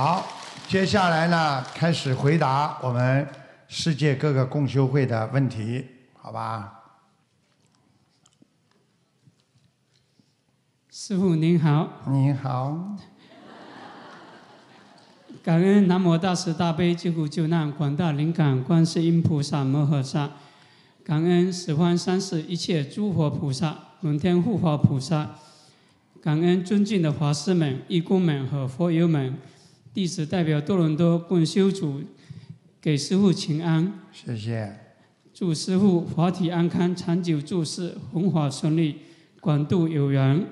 好，接下来呢，开始回答我们世界各个共修会的问题，好吧？师傅您好，你好，感恩南无大慈大悲救苦救难广大灵感观世音菩萨摩诃萨，感恩十方三世一切诸佛菩萨、龙天护法菩萨，感恩尊敬的法师们、义工们和佛友们，弟子代表多伦多共修组给师傅请安，谢谢。祝师傅法体安康、长久住世、弘法顺利、广度有缘。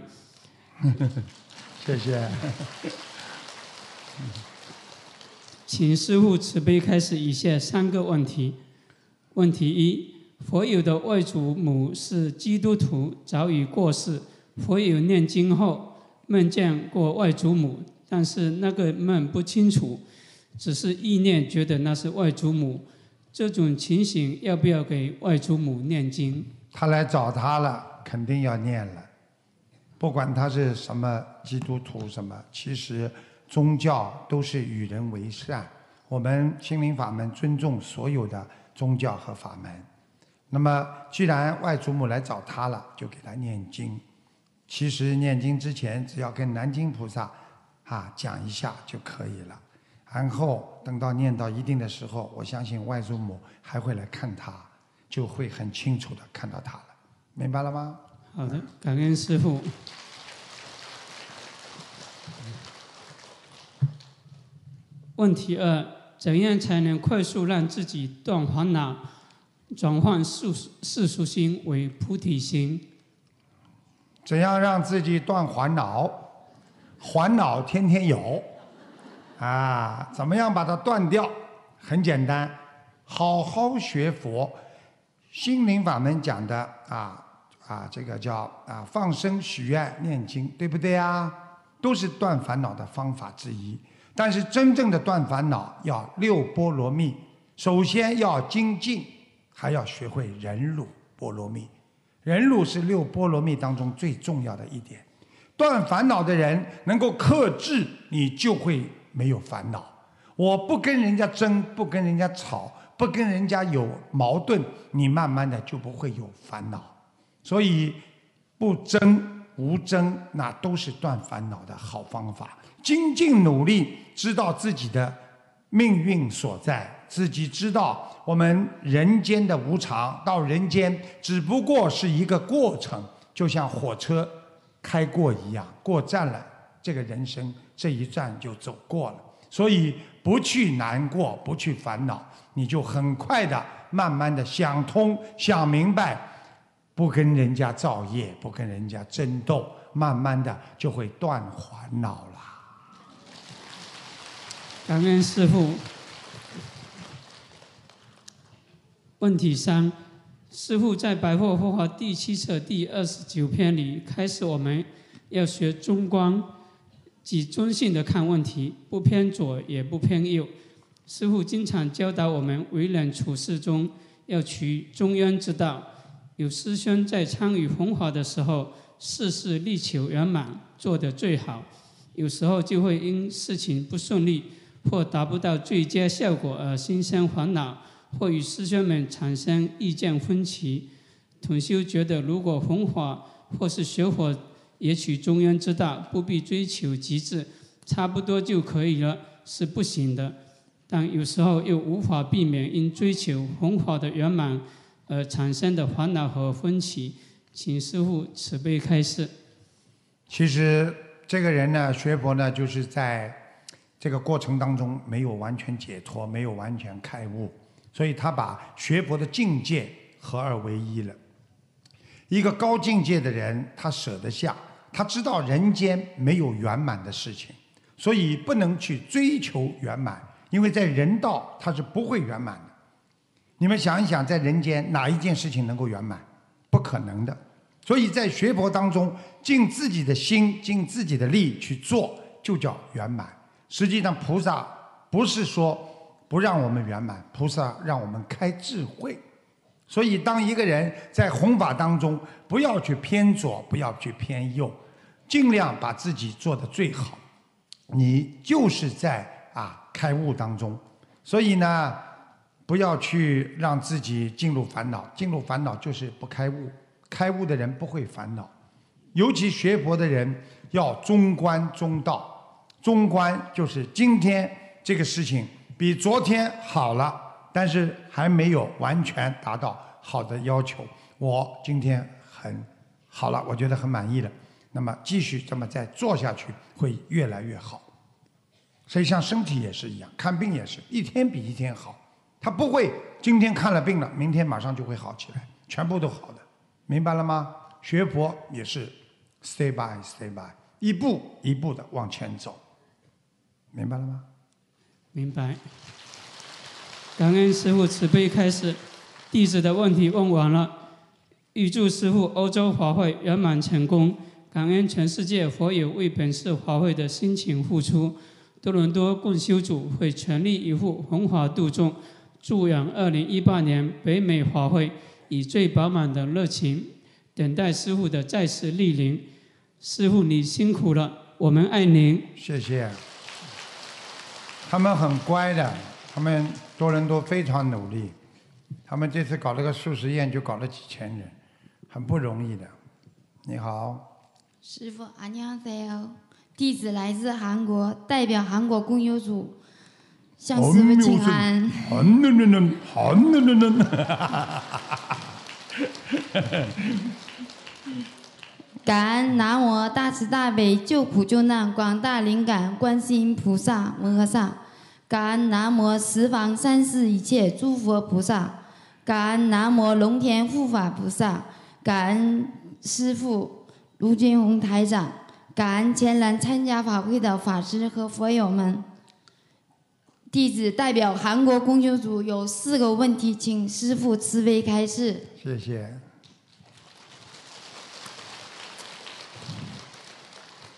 谢谢。请师父慈悲开始以下三个问题。问题一：佛友的外祖母是基督徒，早已过世。佛友念经后梦见过外祖母，但是那个梦不清楚，只是意念觉得那是外祖母。这种情形要不要给外祖母念经？他来找他了，肯定要念了。不管他是什么基督徒什么，其实宗教都是与人为善。我们心灵法门尊重所有的宗教和法门。那么，既然外祖母来找他了，就给他念经。其实念经之前，只要跟南京菩萨啊讲一下就可以了。然后等到念到一定的时候，我相信外祖母还会来看他，就会很清楚的看到他了。明白了吗？好的，感恩师父。问题二：怎样才能快速让自己断烦恼，转换世世俗心为菩提心？怎样让自己断烦恼？烦恼天天有，啊，怎么样把它断掉？很简单，好好学佛，心灵法门讲的啊啊，这个叫啊放生、许愿、念经，对不对啊？都是断烦恼的方法之一。但是真正的断烦恼要六波罗蜜，首先要精进，还要学会忍辱波罗蜜。忍辱是六波罗蜜当中最重要的一点。断烦恼的人能够克制，你就会没有烦恼。我不跟人家争，不跟人家吵，不跟人家有矛盾，你慢慢的就不会有烦恼。所以不争无争，那都是断烦恼的好方法。精进努力，知道自己的命运所在，自己知道我们人间的无常，到人间只不过是一个过程，就像火车开过一样，过站了，这个人生这一站就走过了。所以不去难过，不去烦恼，你就很快的、慢慢的想通、想明白，不跟人家造业，不跟人家争斗，慢慢的就会断烦恼了。感恩师父。问题三：师父在《百货佛法》第七册第二十九篇里开始，我们要学中观，即中性的看问题，不偏左也不偏右。师父经常教导我们为人处事中要取中庸之道。有师兄在参与弘法的时候，事事力求圆满，做得最好，有时候就会因事情不顺利。或达不到最佳效果而心生烦恼，或与师兄们产生意见分歧。统修觉得，如果弘法或是学佛也取中庸之道，不必追求极致，差不多就可以了，是不行的。但有时候又无法避免因追求弘法的圆满而产生的烦恼和分歧。请师父慈悲开示。其实这个人呢，学佛呢，就是在。这个过程当中没有完全解脱，没有完全开悟，所以他把学佛的境界合二为一了。一个高境界的人，他舍得下，他知道人间没有圆满的事情，所以不能去追求圆满，因为在人道他是不会圆满的。你们想一想，在人间哪一件事情能够圆满？不可能的。所以在学佛当中，尽自己的心，尽自己的力去做，就叫圆满。实际上，菩萨不是说不让我们圆满，菩萨让我们开智慧。所以，当一个人在弘法当中，不要去偏左，不要去偏右，尽量把自己做得最好。你就是在啊开悟当中。所以呢，不要去让自己进入烦恼，进入烦恼就是不开悟。开悟的人不会烦恼，尤其学佛的人要中观中道。中观就是今天这个事情比昨天好了，但是还没有完全达到好的要求。我今天很好了，我觉得很满意了。那么继续这么再做下去，会越来越好。所以像身体也是一样，看病也是一天比一天好。他不会今天看了病了，明天马上就会好起来，全部都好的，明白了吗？学佛也是 stay by stay by，一步一步的往前走，明白了吗？明白。感恩师父慈悲开示，弟子的问题问完了。预祝师父欧洲华会圆满成功，感恩全世界佛友为本次华会的辛勤付出。多伦多共修组会全力以赴弘法度众，祝愿二零一八年北美华会以最饱满的热情等待师父的再次莅临。师父你辛苦了，我们爱您。谢谢。他们很乖的，他们多伦多非常努力，他们这次搞了个素食宴就搞了几千人，很不容易的。你好，师傅，안녕하세요。弟子来自韩国，代表韩国公修组向师傅请安。韩嫩嫩嫩，韩嫩嫩嫩。 感恩南无大慈大悲救苦救难广大灵感观世音菩萨摩诃萨，感恩南无十方三世一切诸佛菩萨，感恩南无龙天护法菩萨，感恩师父卢军宏台长。感恩前来参加法会的法师和佛友们。弟子代表韩国公修组有四个问题，请师父慈悲开示。谢谢。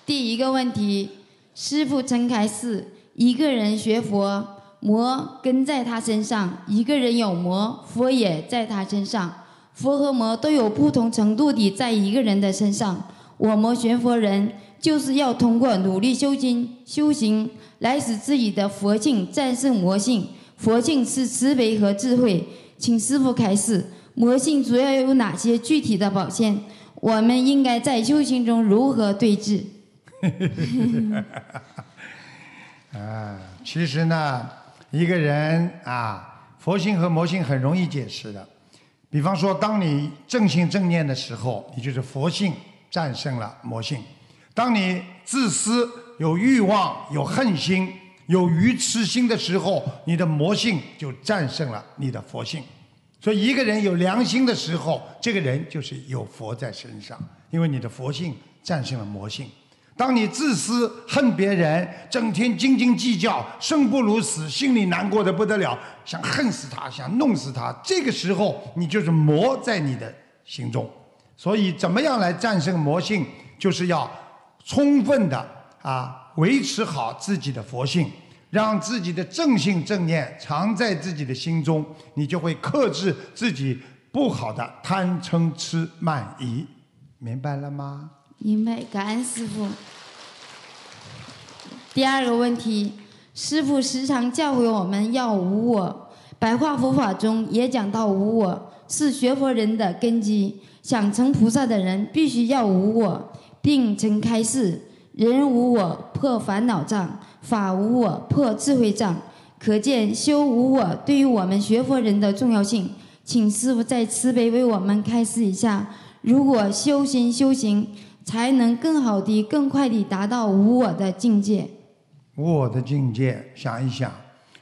第一个问题，师傅曾开示：一个人学佛，魔跟在他身上；一个人有魔，佛也在他身上。佛和魔都有不同程度的在一个人的身上。我们学佛人。就是要通过努力修经修行，来使自己的佛性战胜魔性。佛性是慈悲和智慧，请师傅开示。魔性主要有哪些具体的表现？我们应该在修行中如何对治？啊，其实呢，一个人啊，佛性和魔性很容易解释的。比方说，当你正心正念的时候，你就是佛性战胜了魔性。当你自私、有欲望、有恨心、有愚痴心的时候，你的魔性就战胜了你的佛性。所以，一个人有良心的时候，这个人就是有佛在身上，因为你的佛性战胜了魔性。当你自私、恨别人，整天斤斤计较，生不如死，心里难过的不得了，想恨死他，想弄死他，这个时候你就是魔在你的心中。所以，怎么样来战胜魔性，就是要。充分的啊，维持好自己的佛性，让自己的正性正念藏在自己的心中，你就会克制自己不好的贪嗔痴慢疑，明白了吗？明白，感恩师傅。第二个问题，师傅时常教诲我们要无我，白话佛法中也讲到无我是学佛人的根基，想成菩萨的人必须要无我。并成开示：人无我破烦恼障，法无我破智慧障。可见修无我对于我们学佛人的重要性。请师傅再慈悲为我们开示一下：如果修心修行，才能更好地、更快地达到无我的境界。无我的境界，想一想，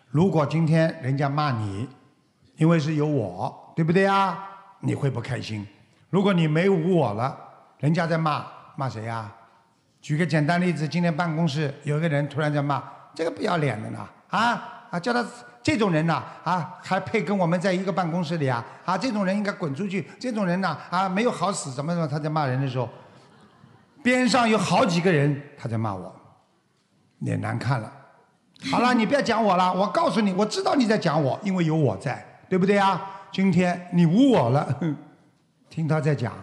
如果今天人家骂你，因为是有我，对不对呀？你会不开心。如果你没无我了，人家在骂。骂谁呀？举个简单例子，今天办公室有个人突然在骂这个不要脸的呢，啊啊，叫他这种人呐，啊还配跟我们在一个办公室里啊？啊，这种人应该滚出去，这种人呢，啊没有好死，怎么怎么？他在骂人的时候，边上有好几个人他在骂我，脸难看了。好了，你不要讲我了，我告诉你，我知道你在讲我，因为有我在，对不对啊？今天你无我了，听他在讲，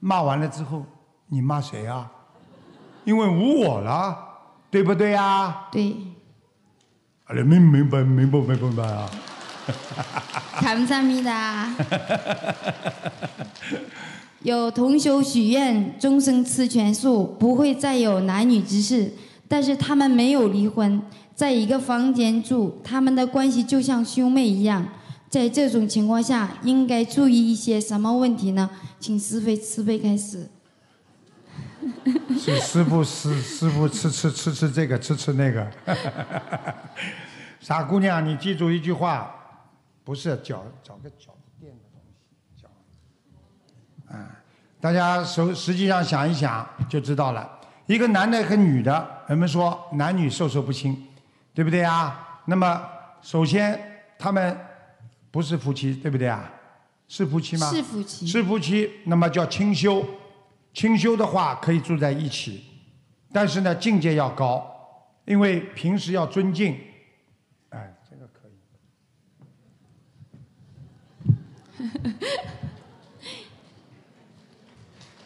骂完了之后。你骂谁啊？因为无我了，对不对呀？对。 明明白明白明白明白啊！ 감사합니다。 有同修许愿，终生吃全素，不会再有男女之事。但是他们没有离婚，在一个房间住，他们的关系就像兄妹一样。在这种情况下，应该注意一些什么问题呢？请师傅慈悲开始。是师傅师师傅吃吃吃吃这个吃吃那个，傻姑娘，你记住一句话，不是脚找个脚垫的东西脚，啊，大家实实际上想一想就知道了。一个男的和女的，人们说男女授受不亲，对不对啊？那么首先他们不是夫妻，对不对啊？是夫妻吗？是夫妻。是夫妻，那么叫清修。清修的话可以住在一起，但是呢境界要高，因为平时要尊敬。哎，这个可以。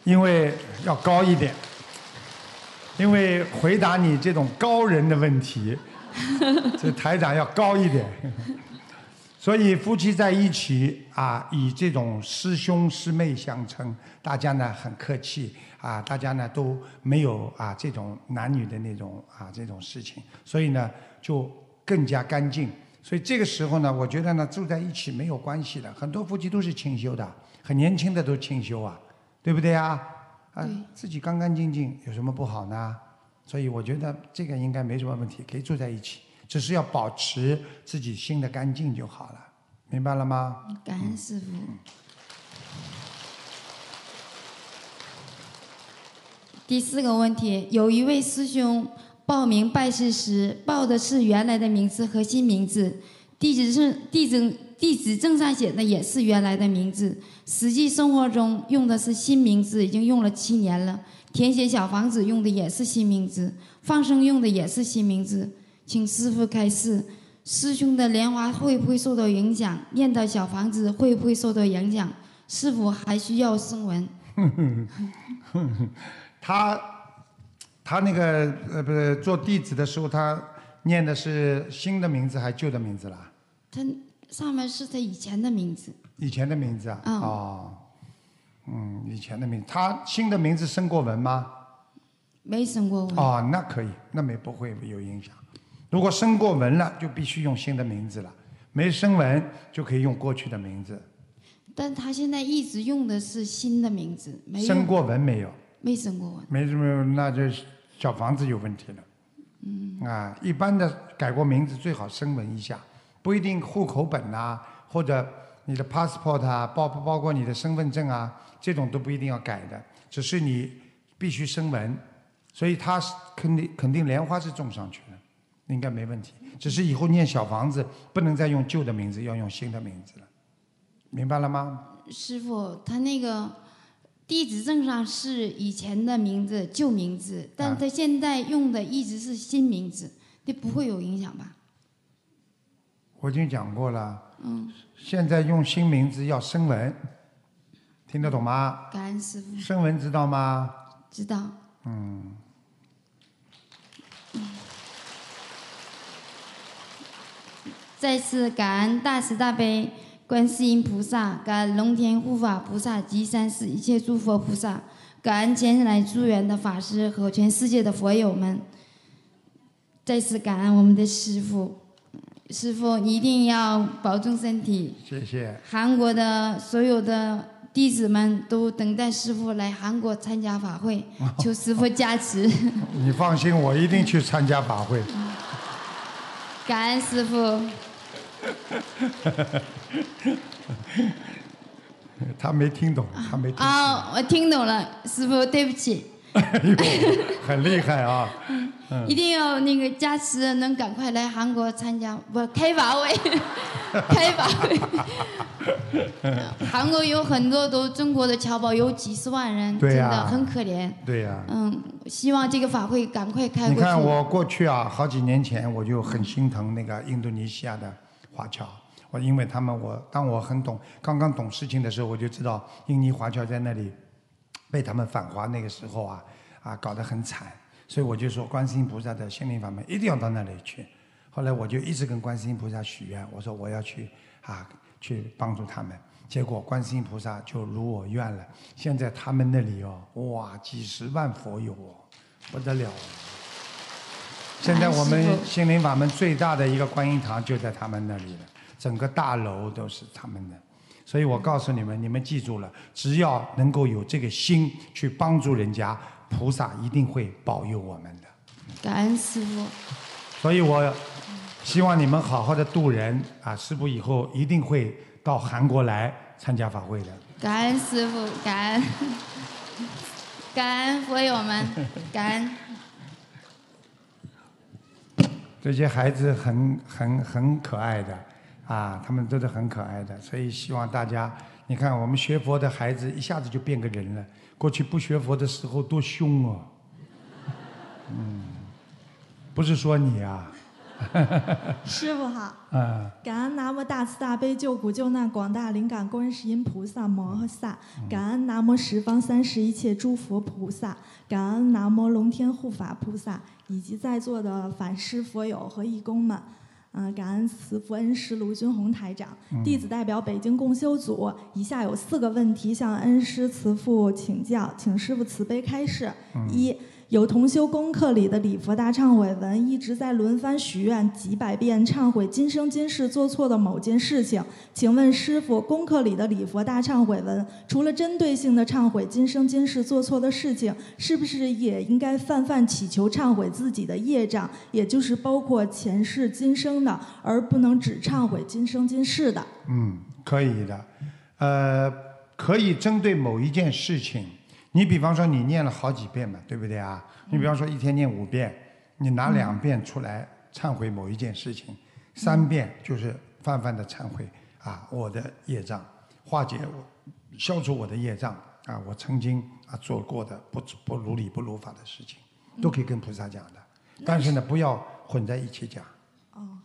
因为要高一点，因为回答你这种高人的问题，这台长要高一点。所以夫妻在一起啊，以这种师兄师妹相称，大家呢很客气啊，大家呢都没有啊这种男女的那种啊这种事情，所以呢就更加干净。所以这个时候呢，我觉得呢住在一起没有关系的，很多夫妻都是清修的，很年轻的都清修啊，对不对啊？啊，自己干干净净有什么不好呢？所以我觉得这个应该没什么问题，可以住在一起。只是要保持自己心的干净就好了，明白了吗？感恩师傅。第四个问题，有一位师兄报名拜师时报的是原来的名字和新名字，地址是、地址地址证上写的也是原来的名字，实际生活中用的是新名字，已经用了七年了。填写小房子用的也是新名字，放生用的也是新名字。请师傅开示，师兄的莲花会不会受到影响？念到小房子会不会受到影响？是否还需要声闻？他他那个呃不是做弟子的时候，他念的是新的名字还是旧的名字啦？他上面是他以前的名字，以前的名字啊？嗯哦，嗯，以前的名字。他新的名字升过文吗？没生过文。哦，那可以，那没不会有影响。如果升过文了，就必须用新的名字了；没升文就可以用过去的名字。但他现在一直用的是新的名字，没有升过文没有？没生过文。没什么，那就小房子有问题了。嗯。啊，一般的改过名字最好声纹一下，不一定户口本呐、或者你的 passport 啊，包不包括你的身份证啊，这种都不一定要改的，只是你必须声纹，所以他是肯定肯定莲花是种上去的，应该没问题。只是以后念小房子不能再用旧的名字，要用新的名字了，明白了吗？师傅，他那个地址证上是以前的名字旧名字，但啊他现在用的一直是新名字，这不会有影响吧？我已经讲过了，嗯，现在用新名字要声纹，听得懂吗？感恩师傅，声纹知道吗？知道。嗯，再次感恩大慈大悲观世音菩萨，感恩龙天护法菩萨及三世一切诸佛菩萨，感恩前来助缘的法师和全世界的佛友们。再次感恩我们的师傅，师傅你一定要保重身体。谢谢。韩国的所有的弟子们都等待师傅来韩国参加法会，求师傅加持。你放心，我一定去参加法会。感恩师傅。他没听懂，他没听懂。啊，我听懂了，师傅，对不起，哎呦，很厉害啊！一定要那个加持，能赶快来韩国参加。不开法会，开法会。韩国有很多都中国的侨胞，有几十万人，真的很可怜。对呀、嗯，希望这个法会赶快开过去。你看我过去啊，好几年前我就很心疼那个印度尼西亚的华侨，我因为他们我当我很懂刚刚懂事情的时候，我就知道印尼华侨在那里被他们反华那个时候啊啊搞得很惨，所以我就说观世音菩萨的心灵法门一定要到那里去。后来我就一直跟观世音菩萨许愿，我说我要去啊去帮助他们。结果观世音菩萨就如我愿了，现在他们那里哦，哇，几十万佛友哦，不得了。现在我们心灵法门最大的一个观音堂就在他们那里了，整个大楼都是他们的。所以我告诉你们，你们记住了，只要能够有这个心去帮助人家，菩萨一定会保佑我们的。感恩师傅。所以我希望你们好好的度人啊！师傅以后一定会到韩国来参加法会的。感恩师傅，感恩，感恩佛友们，感恩。这些孩子很很很可爱的，啊，他们都是很可爱的，所以希望大家，你看我们学佛的孩子一下子就变个人了，过去不学佛的时候多凶啊，嗯，不是说你啊。师傅好，嗯，感恩南无大慈大悲救苦救难广大灵感观世音菩萨摩诃萨，感恩南无十方三世一切诸佛菩萨，感恩南无龙天护法菩萨，以及在座的法师佛友和义工们，嗯，感恩慈父恩师卢军宏台长，弟子代表北京共修组，以下有四个问题向恩师慈父请教，请师傅慈悲开示。一有同修功课里的礼佛大忏悔文一直在轮番许愿几百遍忏悔今生今世做错的某件事情，请问师傅，功课里的礼佛大忏悔文除了针对性的忏悔今生今世做错的事情，是不是也应该泛泛祈求忏悔自己的业障，也就是包括前世今生的，而不能只忏悔今生今世的？嗯，可以的，呃，可以针对某一件事情。你比方说你念了好几遍嘛，对不对啊？你比方说一天念五遍，你拿两遍出来忏悔某一件事情，三遍就是泛泛的忏悔啊，我的业障，化解我，消除我的业障啊，我曾经啊做过的不不如理不如法的事情，都可以跟菩萨讲的。但是呢，不要混在一起讲，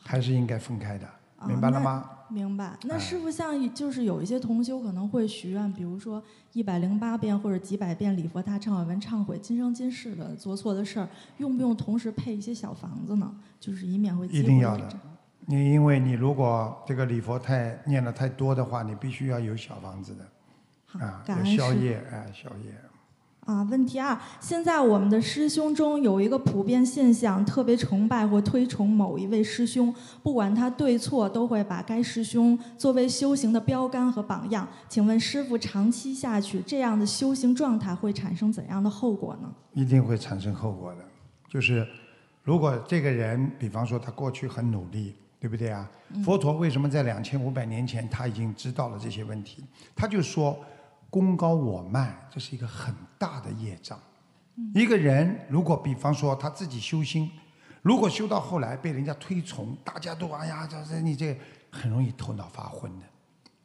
还是应该分开的，明白了吗？明白。那师傅像就是有一些同修可能会许愿，比如说一百零八遍或者几百遍礼佛大忏悔文忏悔今生今世的做错的事儿，用不用同时配一些小房子呢？就是以免会一定要的。你因为你如果这个礼佛太念的太多的话，你必须要有小房子的，啊，有宵夜，哎，宵夜。啊，问题二，现在我们的师兄中有一个普遍现象，特别崇拜或推崇某一位师兄，不管他对错，都会把该师兄作为修行的标杆和榜样。请问师傅，长期下去，这样的修行状态会产生怎样的后果呢？一定会产生后果的，就是如果这个人，比方说他过去很努力，对不对啊？佛陀为什么在两千五百年前他已经知道了这些问题？他就说。功高我慢，这是一个很大的业障。一个人如果比方说他自己修心，如果修到后来被人家推崇，大家都哎呀，这这你这很容易头脑发昏的，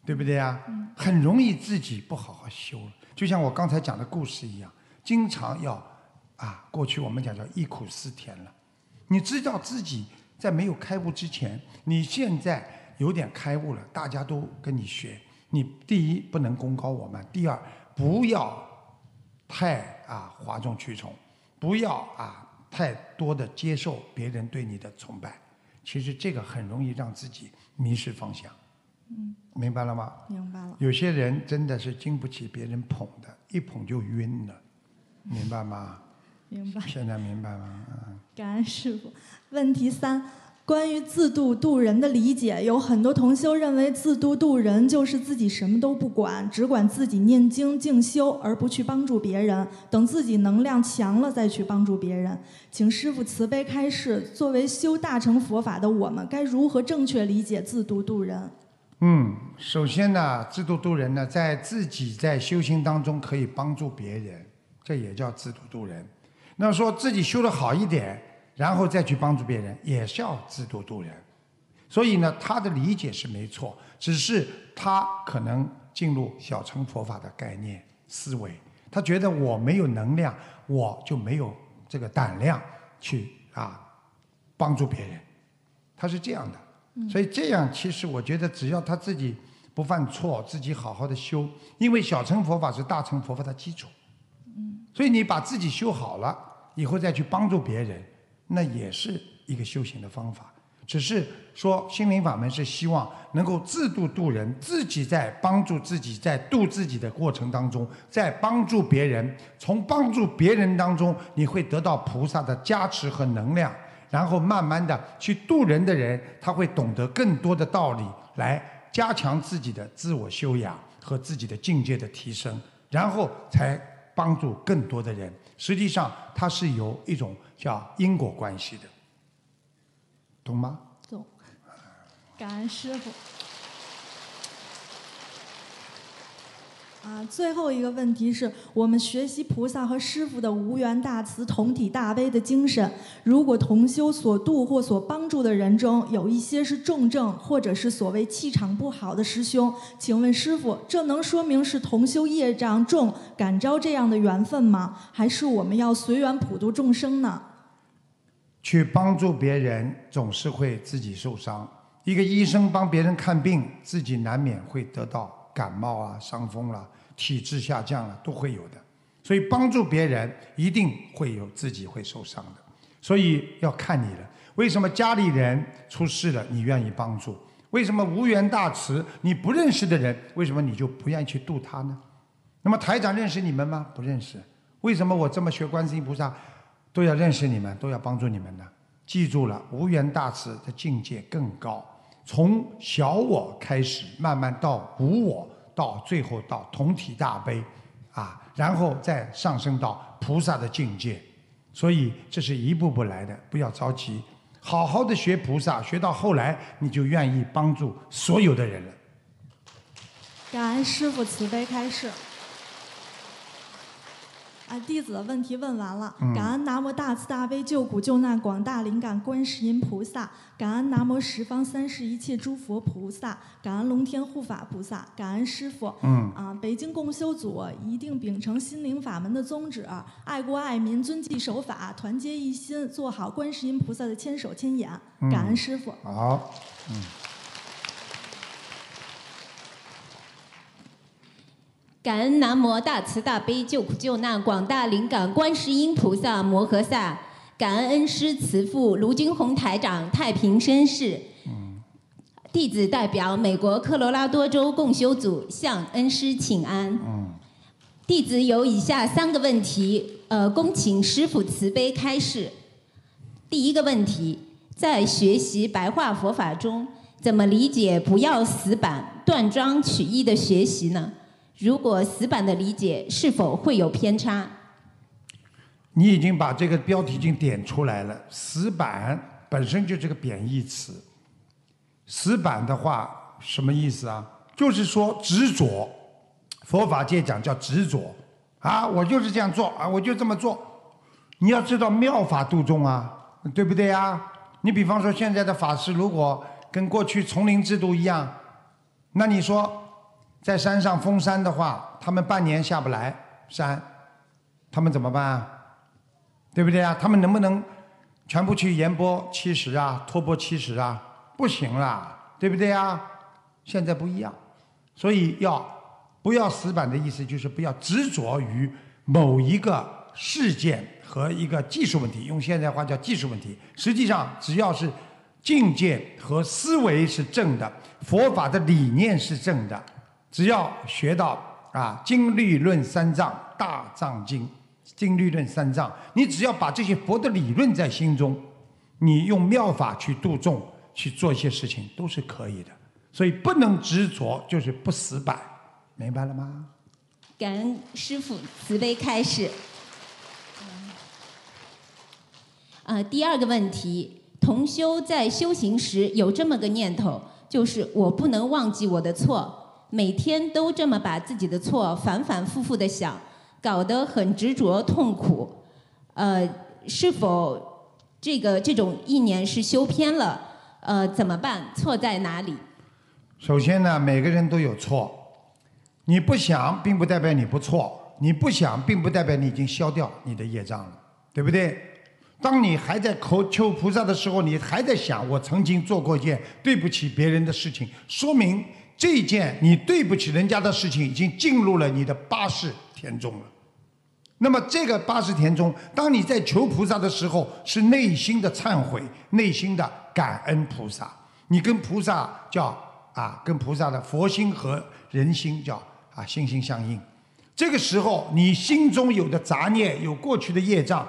对不对呀？很容易自己不好好修了。就像我刚才讲的故事一样，经常要啊，过去我们讲叫忆苦思甜了。你知道自己在没有开悟之前，你现在有点开悟了，大家都跟你学。你第一不能功高我慢，第二不要太啊哗众取宠，不要啊太多的接受别人对你的崇拜，其实这个很容易让自己迷失方向。嗯，明白了吗？明白了。有些人真的是经不起别人捧的，一捧就晕了，明白吗？明白。现在明白吗？嗯。感恩师傅。问题三。关于自度度人的理解，有很多同修认为自度度人就是自己什么都不管，只管自己念经静修，而不去帮助别人，等自己能量强了再去帮助别人。请师父慈悲开示，作为修大乘佛法的我们，该如何正确理解自度度人？嗯，首先呢，自度度人呢，在自己在修行当中可以帮助别人，这也叫自度度人。那说自己修的好一点。然后再去帮助别人，也是要自度度人。所以呢，他的理解是没错，只是他可能进入小乘佛法的概念思维，他觉得我没有能量，我就没有这个胆量去啊帮助别人，他是这样的。所以这样其实我觉得，只要他自己不犯错，自己好好的修，因为小乘佛法是大乘佛法的基础。所以你把自己修好了以后，再去帮助别人。那也是一个修行的方法，只是说心灵法门是希望能够自度度人，自己在帮助自己，在度自己的过程当中，在帮助别人，从帮助别人当中，你会得到菩萨的加持和能量，然后慢慢的去度人的人，他会懂得更多的道理，来加强自己的自我修养和自己的境界的提升，然后才帮助更多的人。实际上，它是有一种叫因果关系的。懂吗？懂。感恩师傅。啊，最后一个问题是我们学习菩萨和师傅的无缘大慈、同体大悲的精神。如果同修所度或所帮助的人中有一些是重症，或者是所谓气场不好的师兄，请问师傅，这能说明是同修业障重，感召这样的缘分吗？还是我们要随缘普度众生呢？去帮助别人，总是会自己受伤。一个医生帮别人看病，自己难免会得到感冒啊、伤风了、体质下降了，都会有的。所以帮助别人，一定会有自己会受伤的。所以要看你了。为什么家里人出事了，你愿意帮助？为什么无缘大慈，你不认识的人，为什么你就不愿意去度他呢？那么台长认识你们吗？不认识。为什么我这么学观世音菩萨？都要认识你们，都要帮助你们呢。记住了，无缘大慈的境界更高，从小我开始，慢慢到无我，到最后到同体大悲，啊，然后再上升到菩萨的境界。所以这是一步步来的，不要着急，好好的学菩萨，学到后来你就愿意帮助所有的人了。感恩师父慈悲开示。啊，弟子的问题问完了。感恩南无大慈大悲救苦救难广大灵感观世音菩萨，感恩南无十方三世一切诸佛菩萨，感恩龙天护法菩萨，感恩师傅。嗯。啊，北京共修组一定秉承心灵法门的宗旨，爱国爱民，遵纪守法，团结一心，做好观世音菩萨的千手千眼。感恩师傅。好。嗯。感恩南无大慈大悲救苦救难广大灵感观世音菩萨摩诃萨，感恩恩师慈父卢军宏台长太平绅士。弟子代表美国科罗拉多州共修组向恩师请安。弟子有以下三个问题，呃，恭请师父慈悲开示。第一个问题，在学习白话佛法中，怎么理解不要死板、断章取义的学习呢？如果死板的理解是否会有偏差？你已经把这个标题已经点出来了。死板本身就是个贬义词。死板的话什么意思啊？就是说执着。佛法界讲叫执着啊，我就是这样做啊，我就这么做。你要知道妙法度众啊，对不对啊？你比方说现在的法师如果跟过去丛林制度一样，那你说？在山上封山的话，他们半年下不来山，他们怎么办啊？对不对啊？他们能不能全部去延波七十啊，托钵七十啊？不行啦，对不对啊？现在不一样，所以要不要死板的意思就是不要执着于某一个事件和一个技术问题，用现在话叫技术问题。实际上，只要是境界和思维是正的，佛法的理念是正的。只要学到啊，经律论三藏大藏经，经律论三藏，你只要把这些佛的理论在心中，你用妙法去度众，去做一些事情都是可以的。所以不能执着，就是不死板，明白了吗？感恩师父慈悲开示。呃，第二个问题，同修在修行时有这么个念头，就是我不能忘记我的错。每天都这么把自己的错反反复复的想，搞得很执着痛苦。呃，是否这个这种意念是修偏了？呃，怎么办？错在哪里？首先呢，每个人都有错，你不想并不代表你不错，你不想并不代表你已经消掉你的业障了，对不对？当你还在求求菩萨的时候，你还在想我曾经做过一件对不起别人的事情，说明。这件你对不起人家的事情，已经进入了你的八世田中了，那么这个八十田中，当你在求菩萨的时候，是内心的忏悔，内心的感恩菩萨。你跟菩萨叫啊，跟菩萨的佛心和人心叫啊心心相印。这个时候，你心中有的杂念，有过去的业障，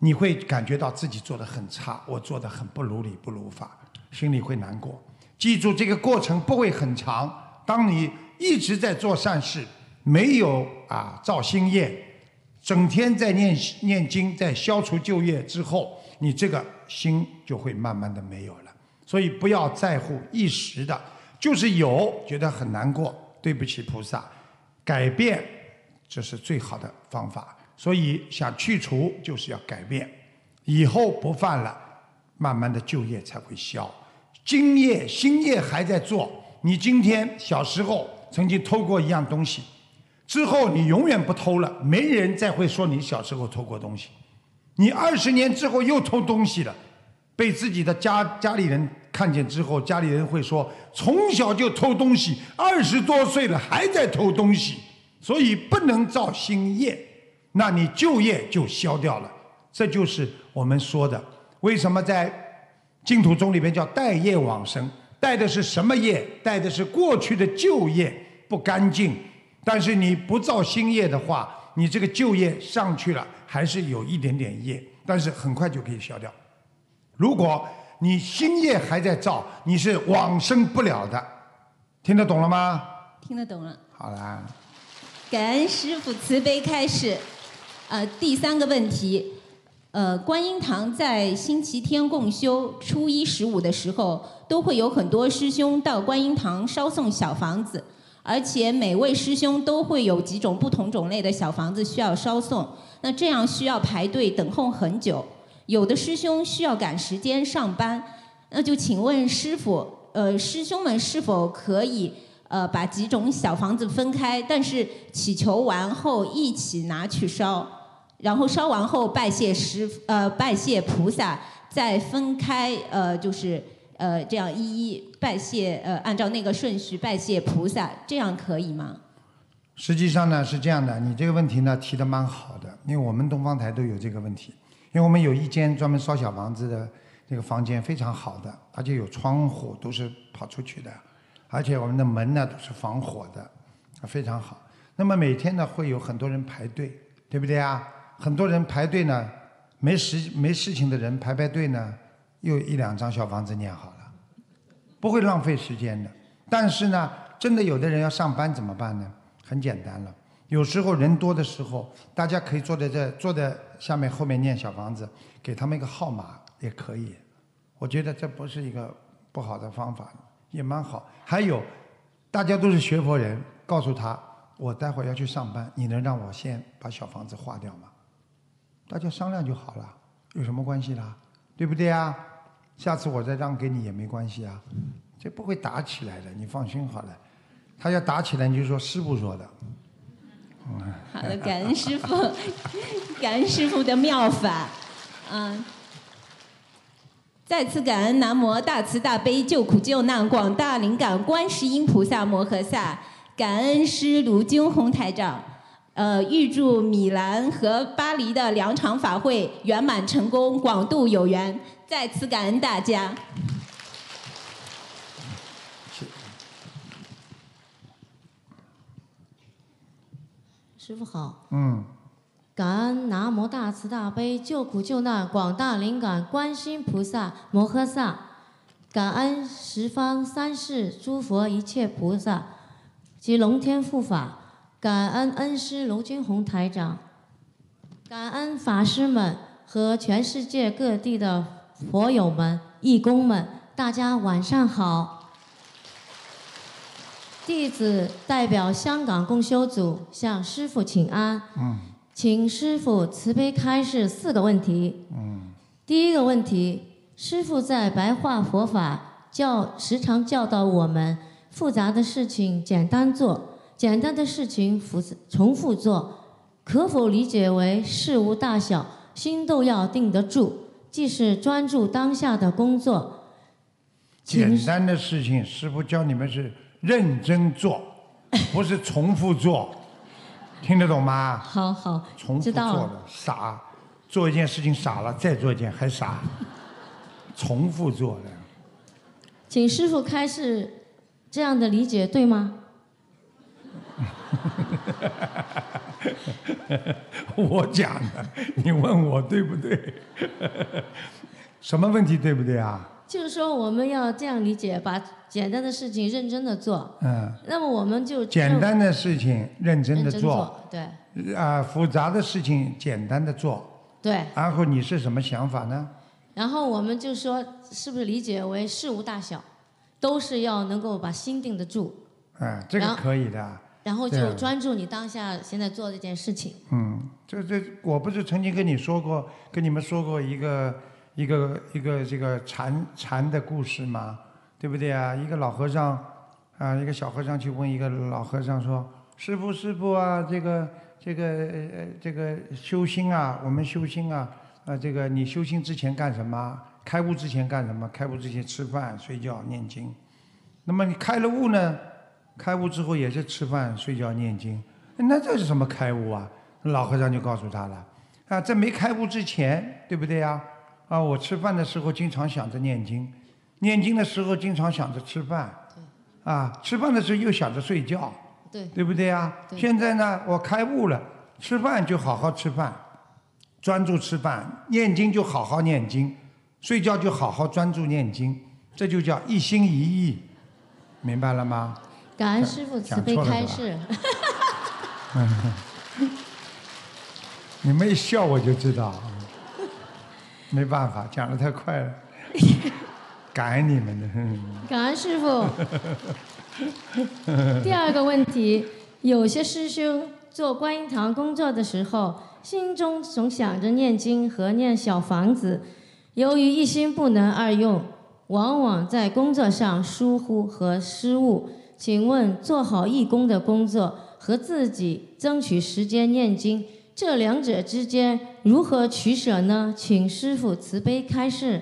你会感觉到自己做的很差，我做的很不如理不如法，心里会难过。记住，这个过程不会很长。当你一直在做善事，没有啊造新业，整天在念念经，在消除旧业之后，你这个心就会慢慢的没有了。所以不要在乎一时的，就是有觉得很难过，对不起菩萨，改变这是最好的方法。所以想去除，就是要改变，以后不犯了，慢慢的旧业才会消。今业新业还在做，你今天小时候曾经偷过一样东西，之后你永远不偷了，没人再会说你小时候偷过东西。你二十年之后又偷东西了，被自己的家家里人看见之后，家里人会说从小就偷东西，二十多岁了还在偷东西，所以不能造新业，那你旧业就消掉了。这就是我们说的，为什么在净土宗里边叫带业往生，带的是什么业？带的是过去的旧业不干净。但是你不造新业的话，你这个旧业上去了，还是有一点点业，但是很快就可以消掉。如果你新业还在造，你是往生不了的。听得懂了吗？听得懂了。好啦，感恩师傅慈悲开始。呃，第三个问题，呃，观音堂在星期天共修初一十五的时候，都会有很多师兄到观音堂烧送小房子，而且每位师兄都会有几种不同种类的小房子需要烧送，那这样需要排队等候很久。有的师兄需要赶时间上班，那就请问师傅，呃，师兄们是否可以？呃，把几种小房子分开，但是祈求完后一起拿去烧，然后烧完后拜谢师呃拜谢菩萨，再分开呃就是呃这样一一拜谢呃按照那个顺序拜谢菩萨，这样可以吗？实际上呢是这样的，你这个问题呢提的蛮好的，因为我们东方台都有这个问题，因为我们有一间专门烧小房子的这个房间非常好的，而且有窗户都是跑出去的。而且我们的门呢都是防火的，非常好。那么每天呢会有很多人排队，对不对啊？很多人排队呢，没事没事情的人排排队呢，又一两张小房子念好了，不会浪费时间的。但是呢，真的有的人要上班怎么办呢？很简单了，有时候人多的时候，大家可以坐在这坐在下面后面念小房子，给他们一个号码也可以。我觉得这不是一个不好的方法。也蛮好，还有，大家都是学佛人，告诉他，我待会儿要去上班，你能让我先把小房子化掉吗？大家商量就好了，有什么关系啦？对不对啊？下次我再让给你也没关系啊，这不会打起来的，你放心好了。他要打起来，你就说师傅说的。好的，感恩师傅，感恩师傅的妙法，嗯。再次感恩南无大慈大悲救苦救难广大灵感观世音菩萨摩诃萨，感恩师卢军红台长，呃，预祝米兰和巴黎的两场法会圆满成功，广度有缘。再次感恩大家。师傅好。嗯。感恩南无大慈大悲救苦救难广大灵感观世音菩萨摩诃萨，感恩十方三世诸佛一切菩萨及龙天护法，感恩恩师卢军宏台长，感恩法师们和全世界各地的佛友们、义工们，大家晚上好。弟子代表香港共修组向师父请安。嗯。请师傅慈悲开示四个问题。嗯。第一个问题，师傅在白话佛法教时常教导我们，复杂的事情简单做，简单的事情复重复做，可否理解为事无大小，心都要定得住，即是专注当下的工作。简单的事情，师傅教你们是认真做，不是重复做。听得懂吗？好好，重复。做的傻，做一件事情傻了，再做一件还傻，重复做的。请师傅开示，这样的理解对吗？我讲的，你问我对不对？什么问题对不对啊？就是说我们要这样理解，把简单的事情认真的做。嗯，那么我们就简单的事情认真的做，做，对啊、复杂的事情简单的做。对。然后你是什么想法呢？然后我们就说，是不是理解为事无大小，都是要能够把心定得住，嗯，这个可以的。然后就专注你当下现在做这件事情。嗯，这这我不是曾经跟你说过，跟你们说过一个一个一个这个禅禅的故事吗？对不对啊？一个老和尚啊，一个小和尚去问一个老和尚说：“师傅，师傅啊，这个这个呃这个修心啊，我们修心啊，啊这个你修心之前干什么？开悟之前干什么？开悟之前吃饭、睡觉、念经。那么你开了悟呢？开悟之后也是吃饭、睡觉、念经。那这是什么开悟啊？老和尚就告诉他了，啊，在没开悟之前，对不对呀？啊，我吃饭的时候经常想着念经，念经的时候经常想着吃饭，啊，吃饭的时候又想着睡觉，对对不对呀？对现在呢，我开悟了，吃饭就好好吃饭，专注吃饭；念经就好好念经，睡觉就好好专注念经，这就叫一心一意，明白了吗？感恩师傅慈悲开示。你们一笑我就知道，没办法，讲的太快了，感恩你们的。嗯感恩师傅。第二个问题，有些师兄做观音堂工作的时候，心中总想着念经和念小房子，由于一心不能二用，往往在工作上疏忽和失误。请问，做好义工的工作和自己争取时间念经，这两者之间如何取舍呢？请师傅慈悲开示。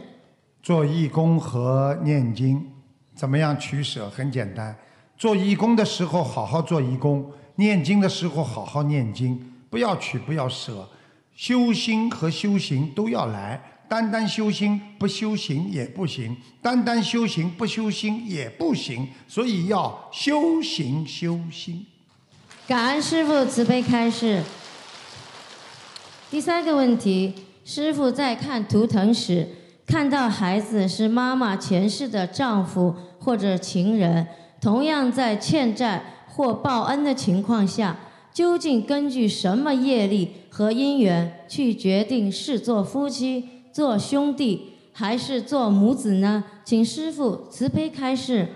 做义工和念经，怎么样取舍？很简单，做义工的时候好好做义工，念经的时候好好念经，不要取，不要舍。修心和修行都要来，单单修心不修行也不行，单单修行不修心也不行，所以要修行修心。感恩师傅慈悲开示。第三个问题，师傅在看图腾时，看到孩子是妈妈前世的丈夫或者情人，同样在欠债或报恩的情况下，究竟根据什么业力和因缘去决定是做夫妻、做兄弟，还是做母子呢？请师傅慈悲开示。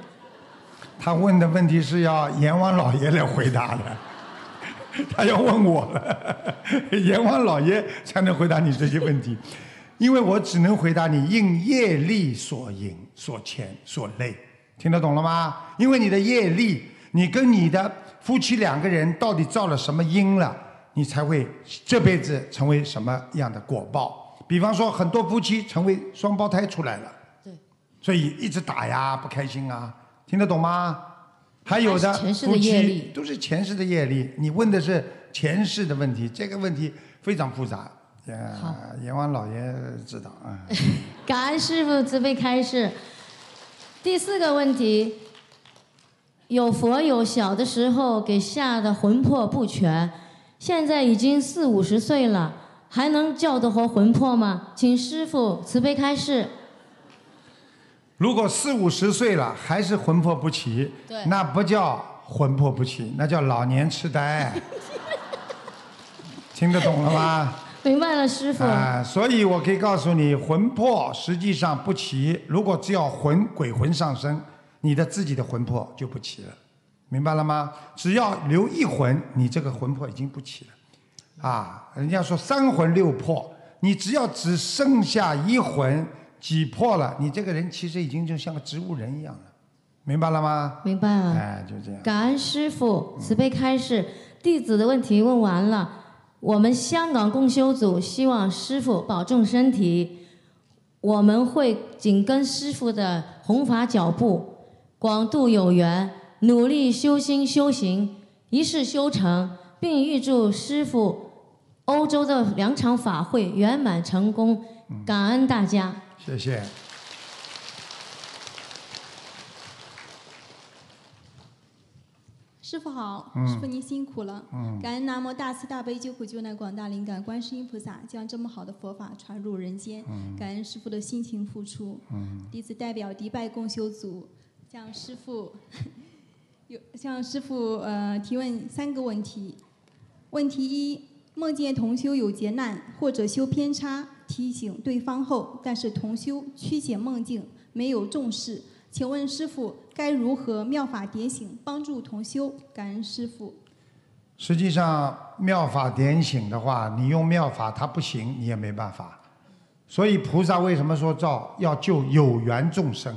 他问的问题是要阎王老爷来回答的，他要问我了，阎王老爷才能回答你这些问题，因为我只能回答你应业力所引、所牵、所累，听得懂了吗？因为你的业力，你跟你的夫妻两个人到底造了什么因了，你才会这辈子成为什么样的果报。比方说，很多夫妻成为双胞胎出来了。对所以一直打呀，不开心啊，听得懂吗？还有的前世的夫业力妻都是前世的业力，你问的是前世的问题，这个问题非常复杂。阎王老爷知道啊。感恩师傅慈悲开示。第四个问题，有佛友小的时候给吓得魂魄不全，现在已经四五十岁了，还能叫得活魂魄吗？请师傅慈悲开示。如果四五十岁了还是魂魄不齐，那不叫魂魄不齐，那叫老年痴呆。听得懂了吗？明白了，师傅。啊、所以我可以告诉你，魂魄实际上不齐。如果只要魂鬼魂上升，你的自己的魂魄就不齐了，明白了吗？只要留一魂，你这个魂魄已经不齐了。啊，人家说三魂六魄，你只要只剩下一魂几魄了，你这个人其实已经就像个植物人一样了，明白了吗？明白了。哎，就这样。感恩师傅慈悲开示，弟子的问题问完了。我们香港共修组希望师傅保重身体，我们会紧跟师傅的弘法脚步，广度有缘，努力修心修行，一世修成，并预祝师傅欧洲的两场法会圆满成功，感恩大家。谢谢。师傅好，嗯师傅您辛苦了。嗯感恩南无大慈大悲救苦救难广大灵感观世音菩萨将这么好的佛法传入人间，嗯感恩师傅的辛勤付出。嗯弟子代表迪拜共修组向师傅 有向师傅呃提问三个问题。问题一：梦见同修有劫难或者修偏差，提醒对方后，但是同修曲解梦境，没有重视。请问师傅该如何妙法点醒，帮助同修？感恩师傅。实际上，妙法点醒的话，你用妙法它不行，你也没办法。所以菩萨为什么说造要救有缘众生？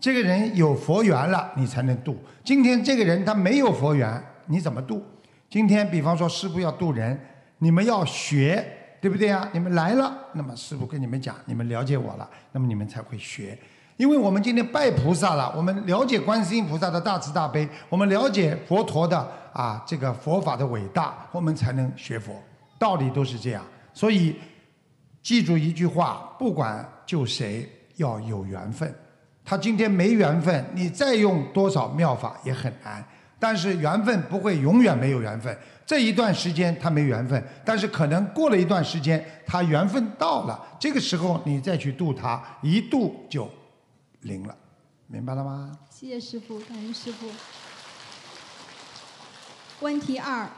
这个人有佛缘了，你才能度。今天这个人他没有佛缘，你怎么度？今天比方说师傅要度人，你们要学，对不对呀？你们来了，那么师傅跟你们讲，你们了解我了，那么你们才会学。因为我们今天拜菩萨了，我们了解观世音菩萨的大慈大悲，我们了解佛陀的啊这个佛法的伟大，我们才能学佛。道理都是这样，所以记住一句话：不管救谁，要有缘分。他今天没缘分，你再用多少妙法也很难。但是缘分不会永远没有缘分，这一段时间他没缘分，但是可能过了一段时间，他缘分到了，这个时候你再去度他，一度就灵了，明白了吗？谢谢师傅，感恩师傅。问题二：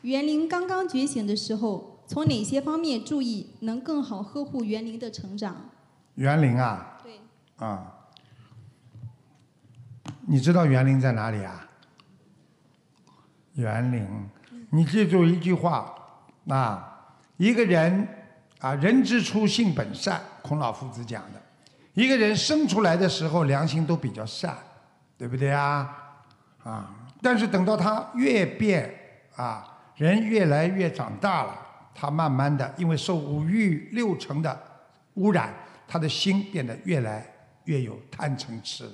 园林刚刚觉醒的时候，从哪些方面注意，能更好呵护园林的成长？园林啊，对，啊，你知道园林在哪里啊？园林，你记住一句话啊，一个人啊，人之初性本善，孔老夫子讲的。一个人生出来的时候良心都比较善，对不对啊？啊，但是等到他越变啊，人越来越长大了，他慢慢的因为受五欲六尘的污染，他的心变得越来越有贪嗔痴了，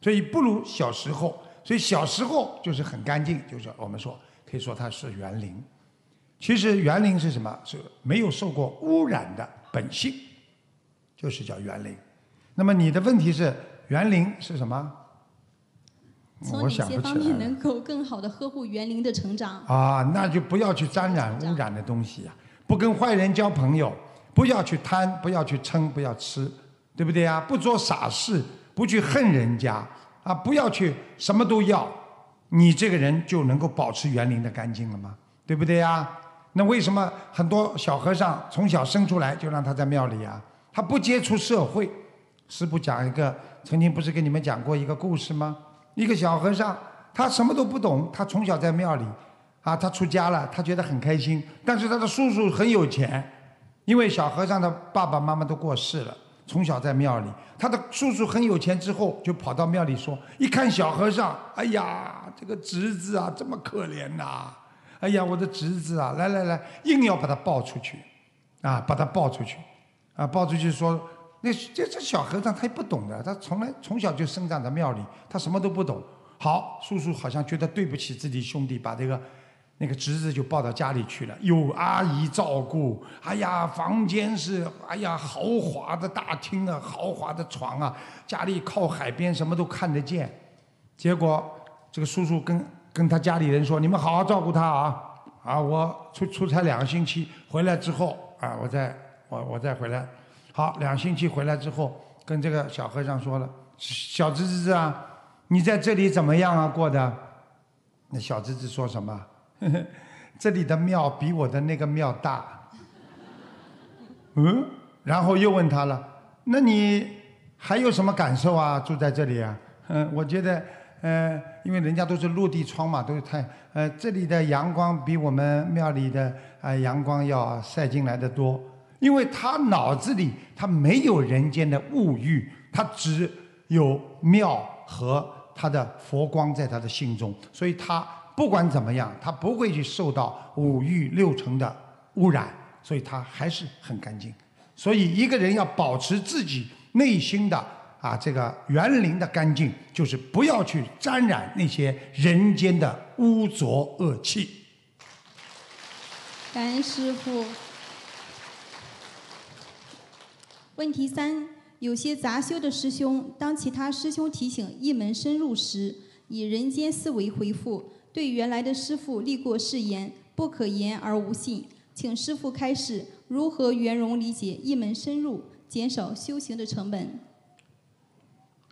所以不如小时候。所以小时候就是很干净，就是我们说可以说它是园林。其实园林是什么？是没有受过污染的本性，就是叫园林。那么你的问题是园林是什么？我从哪些想不起来了。方面能够更好的呵护园林的成长？啊，那就不要去沾染污染的东西呀、不跟坏人交朋友，不要去贪，不要去嗔，不要吃，对不对呀？不做傻事，不去恨人家，啊，不要去什么都要，你这个人就能够保持园林的干净了吗？对不对呀？那为什么很多小和尚从小生出来就让他在庙里啊？他不接触社会。师傅讲一个，曾经不是跟你们讲过一个故事吗？一个小和尚，他什么都不懂，他从小在庙里，啊，他出家了，他觉得很开心。但是他的叔叔很有钱，因为小和尚的爸爸妈妈都过世了，从小在庙里，他的叔叔很有钱之后，就跑到庙里说，一看小和尚，哎呀，这个侄子啊，这么可怜呐、哎呀，我的侄子啊，来来来，硬要把他抱出去，啊，把他抱出去，啊，抱出去说。那这这小和尚他也不懂的，他从来从小就生长在庙里，他什么都不懂。好，叔叔好像觉得对不起自己兄弟，把这个那个侄子就抱到家里去了，有阿姨照顾。哎呀，房间是哎呀豪华的大厅啊，豪华的床啊，家里靠海边，什么都看得见。结果这个叔叔跟跟他家里人说：“你们好好照顾他啊，啊，我出出差两个星期，回来之后啊，我再我我再回来。”好，两星期回来之后，跟这个小和尚说了：“小侄子啊，你在这里怎么样啊？过的？”那小侄子说什么？呵 呵这里的庙比我的那个庙大。嗯，然后又问他了：“那你还有什么感受啊？住在这里啊？” 嗯，我觉得，呃，因为人家都是落地窗嘛，都是太，呃，这里的阳光比我们庙里的啊、阳光要晒进来的多。因为他脑子里他没有人间的物欲，他只有庙和他的佛光在他的心中，所以他不管怎么样，他不会去受到五欲六尘的污染，所以他还是很干净。所以一个人要保持自己内心的啊这个园林的干净，就是不要去沾染那些人间的污浊恶气。感恩师傅。问题三：有些杂修的师兄，当其他师兄提醒一门深入时，以人间思维回复，对原来的师傅立过誓言，不可言而无信。请师傅开示如何圆融理解一门深入，减少修行的成本。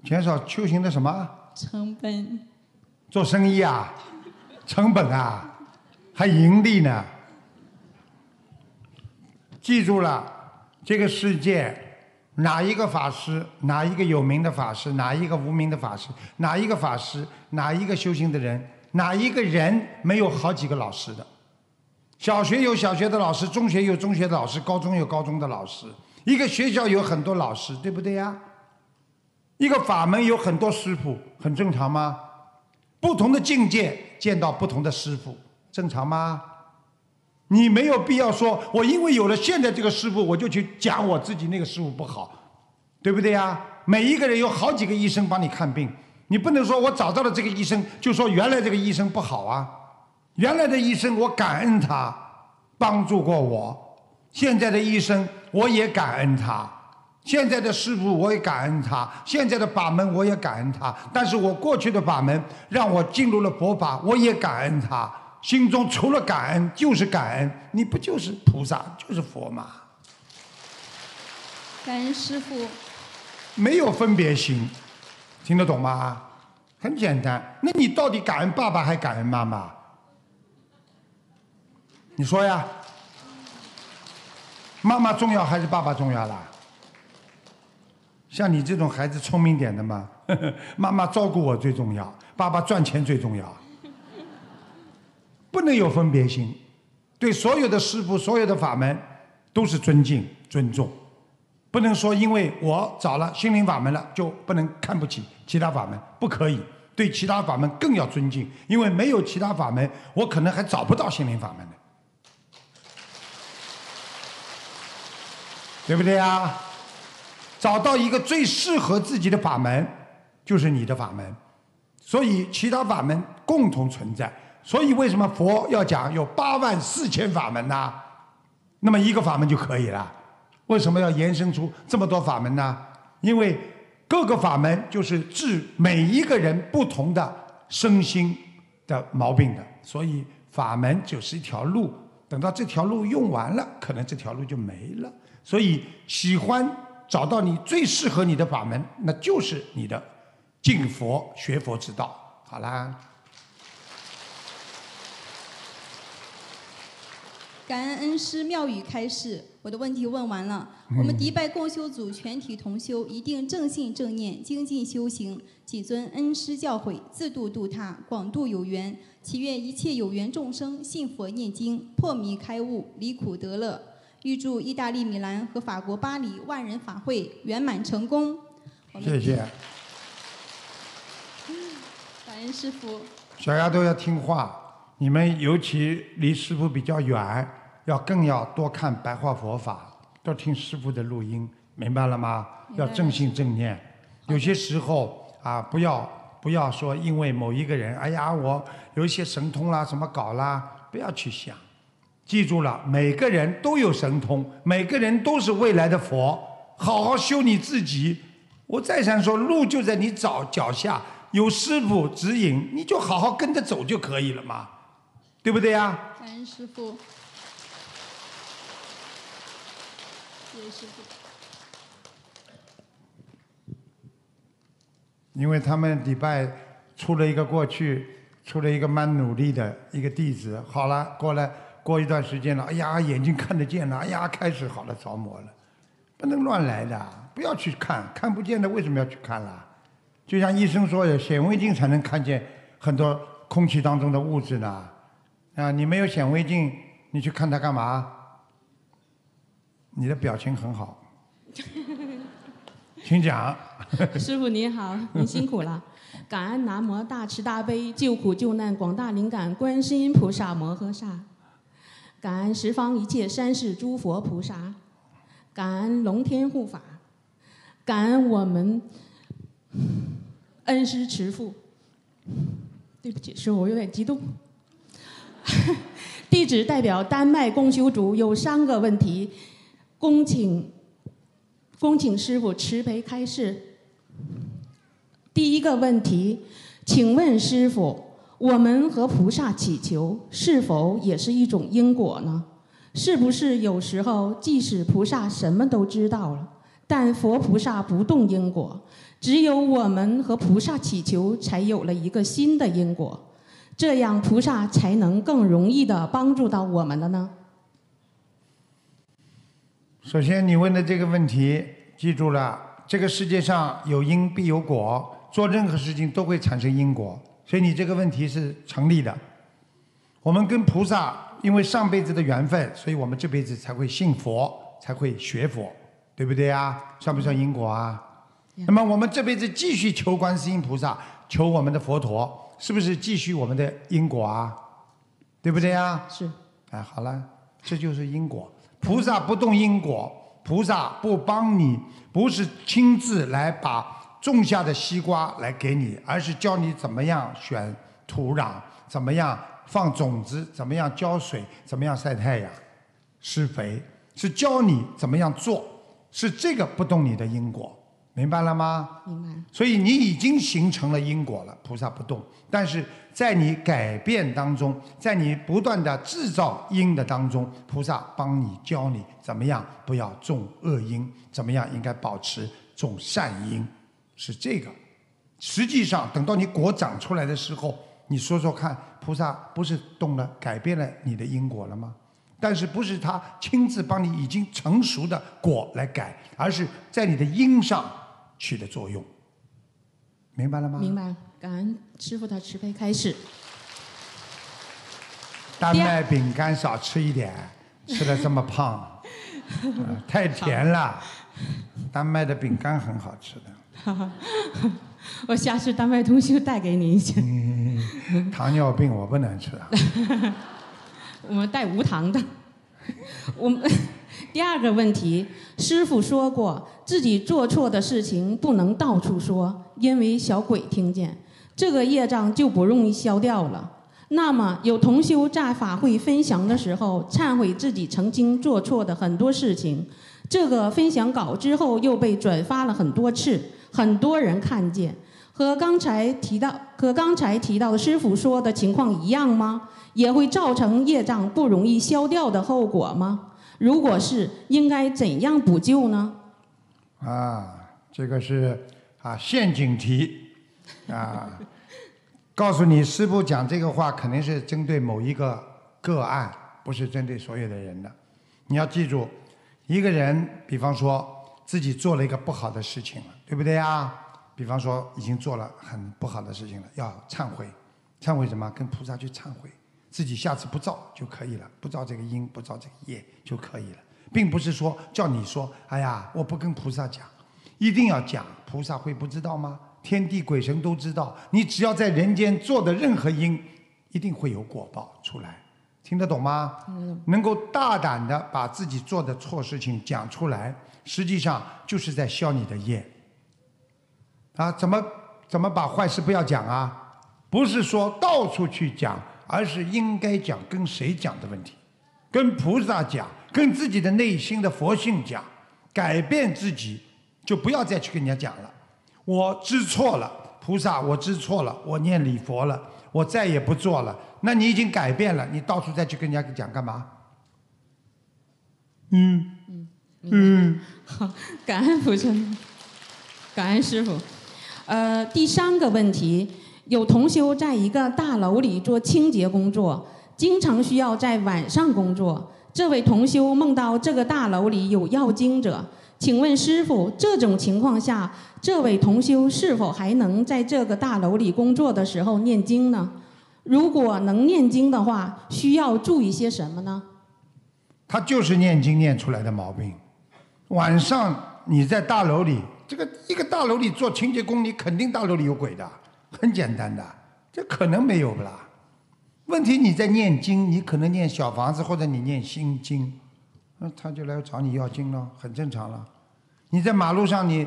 减少修行的什么？成本。做生意啊，成本啊，还盈利呢。记住了，这个世界哪一个法师，哪一个有名的法师，哪一个无名的法师，哪一个法师，哪一个修行的人，哪一个人没有好几个老师的？小学有小学的老师，中学有中学的老师，高中有高中的老师，一个学校有很多老师，对不对呀？一个法门有很多师傅，很正常吗？不同的境界见到不同的师傅，正常吗？你没有必要说，我因为有了现在这个师傅，我就去讲我自己那个师傅不好，对不对呀？每一个人有好几个医生帮你看病，你不能说我找到了这个医生，就说原来这个医生不好啊。原来的医生我感恩他帮助过我，现在的医生我也感恩他。现在的师傅我也感恩他，现在的法门我也感恩他。但是我过去的法门让我进入了佛法，我也感恩他。心中除了感恩就是感恩，你不就是菩萨就是佛吗？感恩师傅。没有分别心，听得懂吗？很简单。那你到底感恩爸爸还感恩妈妈？你说呀？妈妈重要还是爸爸重要啦？像你这种孩子聪明点的嘛，妈妈照顾我最重要，爸爸赚钱最重要，不能有分别心，对所有的师傅、所有的法门都是尊敬、尊重，不能说因为我找了心灵法门了就不能看不起其他法门，不可以，对其他法门更要尊敬，因为没有其他法门，我可能还找不到心灵法门呢，对不对呀？找到一个最适合自己的法门，就是你的法门。所以其他法门共同存在。所以为什么佛要讲有八万四千法门呢？那么一个法门就可以了。为什么要延伸出这么多法门呢？因为各个法门就是治每一个人不同的身心的毛病的。所以法门就是一条路，等到这条路用完了，可能这条路就没了。所以喜欢。找到你最适合你的法门，那就是你的敬佛学佛之道。好啦，感恩恩师妙语开示，我的问题问完了。我们迪拜共修组全体同修一定正信正念，精进修行，谨遵恩师教诲，自度度他，广度有缘。祈愿一切有缘众生信佛念经，破迷开悟，离苦得乐。预祝意大利米兰和法国巴黎万人法会圆满成功。谢谢。感恩师傅。小丫头要听话，你们尤其离师傅比较远，要更要多看白话佛法，多听师傅的录音，明白了吗？要正信正念。有些时候啊，不要不要说因为某一个人，哎呀，我有一些神通啦，什么搞啦，不要去想。记住了，每个人都有神通，每个人都是未来的佛。好好修你自己。我再三说，路就在你脚脚下，有师傅指引，你就好好跟着走就可以了嘛，对不对呀？感恩师傅，谢谢师傅。因为他们礼拜出了一个过去，出了一个蛮努力的一个弟子，好了，过来。过一段时间了，哎呀，眼睛看得见了，哎呀，开始好了着魔了，不能乱来的，不要去看，看不见的为什么要去看啦？就像医生说的，显微镜才能看见很多空气当中的物质呢。啊，你没有显微镜，你去看它干嘛？你的表情很好，请讲。师傅您好，您辛苦了。感恩南无大慈大悲救苦救难广大灵感观世音菩萨摩诃萨。感恩十方一切三世诸佛菩萨，感恩龙天护法，感恩我们恩师慈父。对不起，师傅我有点激动。弟子代表丹麦公修组有三个问题，恭请恭请师傅慈悲开示。第一个问题，请问师傅，我们和菩萨祈求是否也是一种因果呢？是不是有时候即使菩萨什么都知道了，但佛菩萨不动因果，只有我们和菩萨祈求才有了一个新的因果，这样菩萨才能更容易的帮助到我们的呢？首先，你问的这个问题，记住了，这个世界上有因必有果，做任何事情都会产生因果，所以你这个问题是成立的。我们跟菩萨因为上辈子的缘分，所以我们这辈子才会信佛，才会学佛，对不对啊？算不算因果啊？那么我们这辈子继续求观世音菩萨，求我们的佛陀，是不是继续我们的因果啊？对不对啊？是。哎，好了，这就是因果。菩萨不动因果，菩萨不帮你，不是亲自来把种下的西瓜来给你，而是教你怎么样选土壤，怎么样放种子，怎么样浇水，怎么样晒太阳、施肥，是教你怎么样做，是这个不动你的因果，明白了吗？明白。所以你已经形成了因果了，菩萨不动。但是在你改变当中，在你不断的制造因的当中，菩萨帮你教你怎么样不要种恶因，怎么样应该保持种善因，是这个。实际上，等到你果长出来的时候，你说说看，菩萨不是动了改变了你的因果了吗？但是不是他亲自帮你已经成熟的果来改，而是在你的因上起的作用。明白了吗？明白了，感恩师傅的慈悲开示。丹麦饼干少吃一点，吃的这么胖，呃 太甜了。丹麦的饼干很好吃的。我下次丹麦同学带给你一些。糖尿病我不能吃啊。我们带无糖的。我们第二个问题，师傅说过，自己做错的事情不能到处说，因为小鬼听见，这个业障就不容易消掉了。那么有同修在法会分享的时候，忏悔自己曾经做错的很多事情，这个分享稿之后又被转发了很多次，很多人看见，和刚才提到和刚才提到的师傅说的情况一样吗？也会造成业障不容易消掉的后果吗？如果是，应该怎样补救呢？啊，这个是啊陷阱题啊，告诉你，师傅讲这个话肯定是针对某一个个案，不是针对所有的人的。你要记住，一个人，比方说自己做了一个不好的事情了，对不对呀？比方说已经做了很不好的事情了，要忏悔，忏悔什么？跟菩萨去忏悔，自己下次不造就可以了，不造这个因，不造这个业就可以了，并不是说叫你说，哎呀，我不跟菩萨讲，一定要讲，菩萨会不知道吗？天地鬼神都知道，你只要在人间做的任何因，一定会有果报出来，听得懂吗？能够大胆的把自己做的错事情讲出来，实际上就是在消你的业。啊，怎么怎么把坏事不要讲啊？不是说到处去讲，而是应该讲跟谁讲的问题，跟菩萨讲，跟自己的内心的佛性讲，改变自己，就不要再去跟人家讲了。我知错了，菩萨，我知错了，我念礼佛了，我再也不做了。那你已经改变了，你到处再去跟人家讲干嘛？嗯嗯，好，感恩菩萨，感恩师傅。呃，第三个问题，有同修在一个大楼里做清洁工作，经常需要在晚上工作。这位同修梦到这个大楼里有要经者，请问师傅，这种情况下，这位同修是否还能在这个大楼里工作的时候念经呢？如果能念经的话，需要注意些什么呢？他就是念经念出来的毛病。晚上你在大楼里，这个一个大楼里做清洁工，你肯定大楼里有鬼的，很简单的，这可能没有不啦？问题你在念经，你可能念小房子或者你念心经，那他就来找你要经了，很正常了。你在马路上你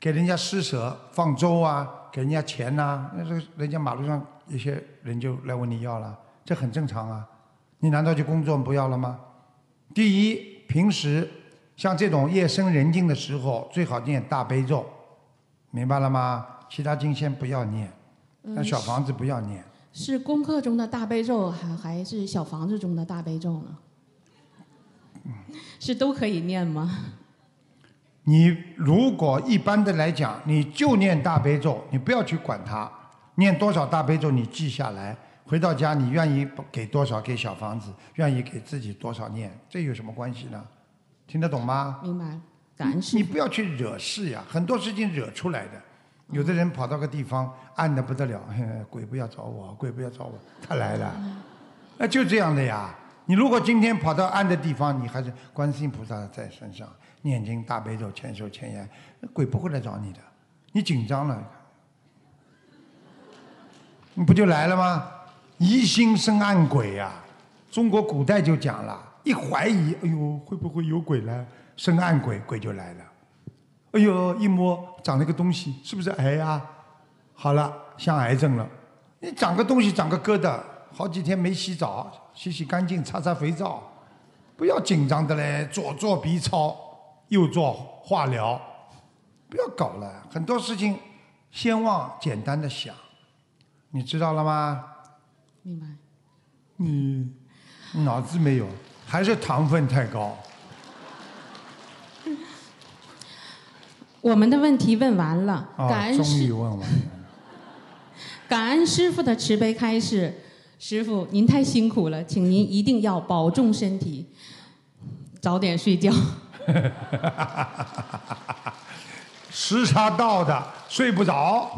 给人家施舍放粥啊，给人家钱呐、那这人家马路上一些人就来问你要了，这很正常啊。你难道就工作不要了吗？第一，平时像这种夜深人静的时候，最好念大悲咒，明白了吗？其他经先不要念，那小房子不要念。是功课中的大悲咒，还还是小房子中的大悲咒呢？是都可以念吗？你如果一般的来讲，你就念大悲咒，你不要去管它，念多少大悲咒你记下来，回到家你愿意给多少给小房子，愿意给自己多少念，这有什么关系呢？听得懂吗？明白，感恩师你不要去惹事呀，很多事情惹出来的。有的人跑到个地方暗的不得了，嘿鬼不要找我，鬼不要找我，他来了，那就这样的呀。你如果今天跑到暗的地方，你还是观世音菩萨在身上念经大悲咒千手千眼，那鬼不会来找你的。你紧张了，你不就来了吗？疑心生暗鬼呀、中国古代就讲了，一怀疑，哎呦，会不会有鬼来？生暗鬼，鬼就来了。哎呦，一摸长了个东西，是不是癌呀、好了，像癌症了。你长个东西，长个疙瘩，好几天没洗澡，洗洗干净，擦擦肥皂，不要紧张的嘞。左做 B 超，右做化疗，不要搞了。很多事情先往简单的想，你知道了吗？明白。你脑子没有，还是糖分太高。我们的问题问完了，感恩师于问完了。感恩师傅的慈悲开示。师傅，您太辛苦了，请您一定要保重身体，早点睡觉。时差到的，睡不着。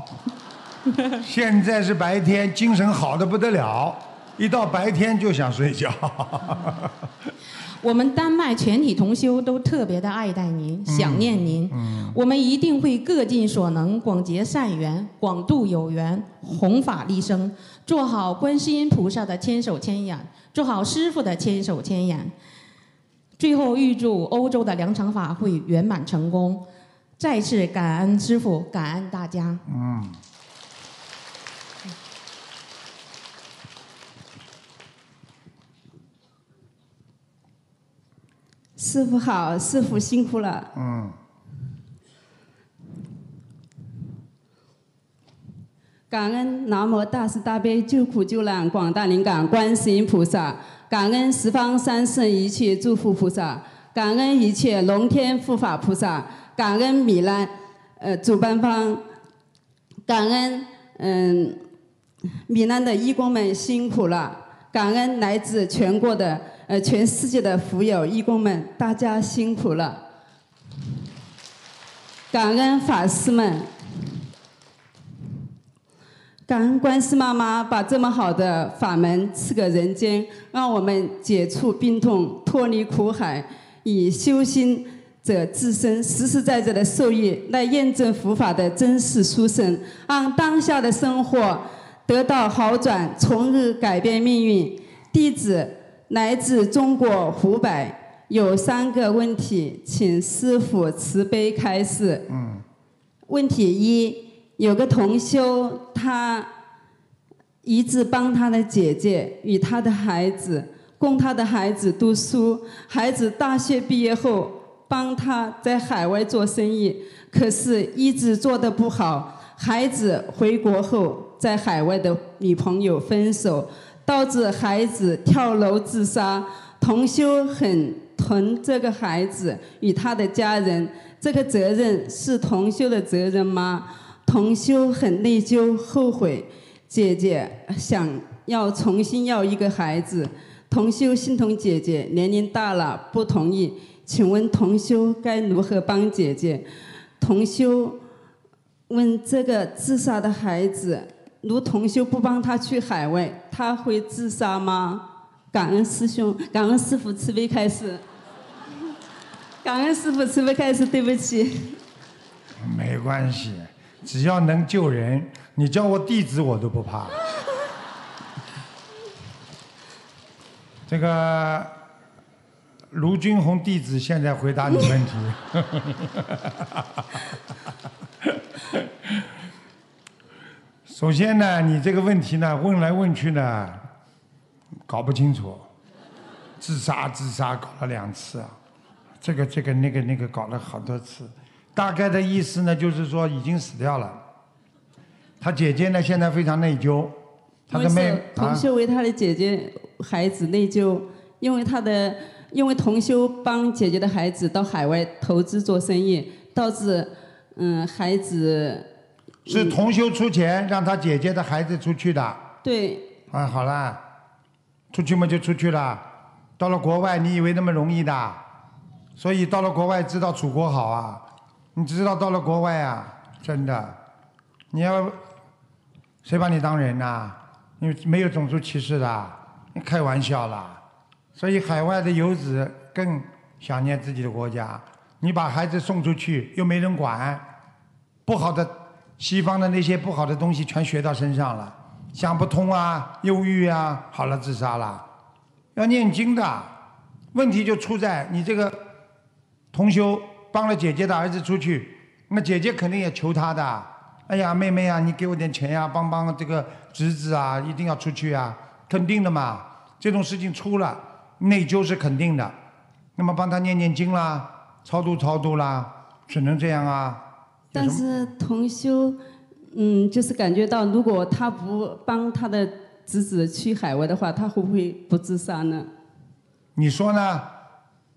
现在是白天，精神好的不得了，一到白天就想睡觉。我们丹麦全体同修都特别的爱戴您，想念您。嗯，我们一定会各尽所能，广结善缘，广度有缘，弘法利生，做好观世音菩萨的千手千眼，做好师傅的千手千眼。最后预祝欧洲的两场法会圆满成功，再次感恩师傅，感恩大家。嗯，师傅好，师傅辛苦了。嗯，感恩南无大慈大悲救苦救难广大灵感观世音菩萨，感恩十方三圣一切诸佛菩萨，感恩一切龙天护法菩萨，感恩米兰呃主办方，感恩嗯、米兰的义工们辛苦了，感恩来自全国的呃全世界的福友义工们，大家辛苦了，感恩法师们。感恩观世妈妈把这么好的法门赐给人间，让我们解除病痛，脱离苦海，以修心者自身实实在在的受益来验证佛法的真实殊胜，让当下的生活得到好转，从而改变命运。弟子来自中国湖北，有三个问题，请师傅慈悲开示。嗯，问题一，有个同修，他一直帮他的姐姐与他的孩子，供他的孩子读书。孩子大学毕业后，帮他在海外做生意，可是一直做得不好。孩子回国后，在海外的女朋友分手，导致孩子跳楼自杀。同修很疼这个孩子与他的家人，这个责任是同修的责任吗？同修很内疚后悔，姐姐想要重新要一个孩子，同修心疼姐姐年龄大了不同意，请问同修该如何帮姐姐？同修问这个自杀的孩子，如同修不帮他去海外，他会自杀吗？感恩师兄，感恩师傅慈悲开示，感恩师傅慈悲开示，对不起。没关系，只要能救人，你叫我弟子我都不怕。这个卢军红弟子现在回答你问题。首先呢，你这个问题呢，问来问去呢，搞不清楚。自杀自杀搞了两次啊，这个这个那个那个搞了好多次，大概的意思呢就是说已经死掉了。他姐姐呢现在非常内疚，他的妹同啊。修为他的姐姐孩子内疚，因为他的因为同修帮姐姐的孩子到海外投资做生意，导致嗯孩子是同修出钱让他姐姐的孩子出去的。对啊，好了，出去嘛就出去了。到了国外，你以为那么容易的？所以到了国外知道祖国好啊，你知道到了国外啊，真的，你要谁把你当人呐、你没有种族歧视的，你开玩笑啦。所以海外的游子更想念自己的国家。你把孩子送出去又没人管，不好的西方的那些不好的东西全学到身上了，想不通啊，忧郁啊，好了，自杀了。要念经的，问题就出在你这个同修帮了姐姐的儿子出去，那姐姐肯定也求他的。哎呀，妹妹啊，你给我点钱呀、帮帮这个侄子啊，一定要出去啊，肯定的嘛。这种事情出了，内疚是肯定的。那么帮他念念经啦，超度超度啦，只能这样啊。有但是同修，嗯，就是感觉到，如果他不帮他的侄子去海外的话，他会不会不自杀呢？你说呢？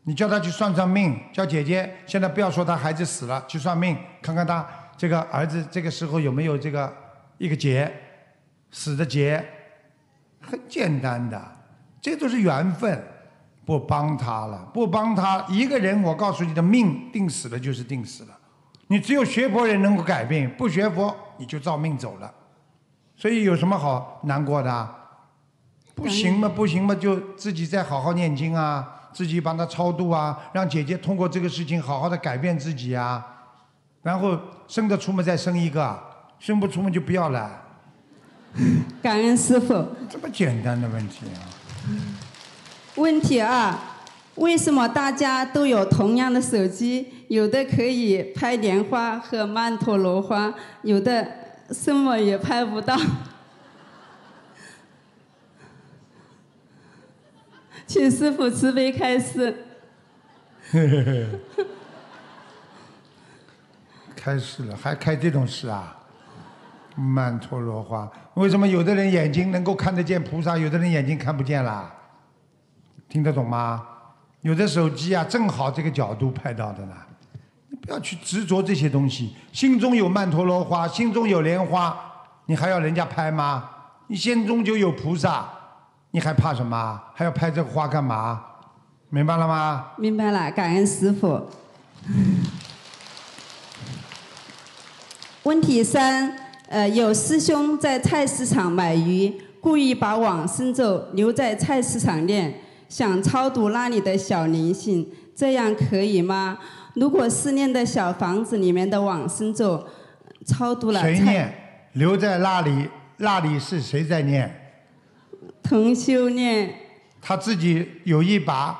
你叫他去算算命，叫姐姐现在不要说他孩子死了，去算命，看看他这个儿子这个时候有没有这个一个劫，死的劫，很简单的，这都是缘分，不帮他了，不帮他一个人，我告诉你的命定死了就是定死了，你只有学佛人能够改变，不学佛你就照命走了，所以有什么好难过的啊？不行嘛，不行嘛，就自己再好好念经啊，自己帮他超度啊，让姐姐通过这个事情好好的改变自己啊，然后生得出嘛再生一个，生不出嘛就不要了，感恩师傅。这么简单的问题啊。问题二：为什么大家都有同样的手机？有的可以拍莲花和曼陀罗花，有的什么也拍不到。请师傅慈悲开示。开始了，还开这种事啊？曼陀罗花，为什么有的人眼睛能够看得见菩萨，有的人眼睛看不见啦？听得懂吗？有的手机啊，正好这个角度拍到的呢。你不要去执着这些东西，心中有曼陀罗花，心中有莲花，你还要人家拍吗？你心中就有菩萨，你还怕什么？还要拍这个花干嘛？明白了吗？明白了，感恩师傅。问题三，呃，有师兄在菜市场买鱼，故意把往生咒留在菜市场念，想超度那里的小灵性，这样可以吗？如果思念的小房子里面的往生咒，超度了菜谁念？留在那里，那里是谁在念？同修念，他自己有一把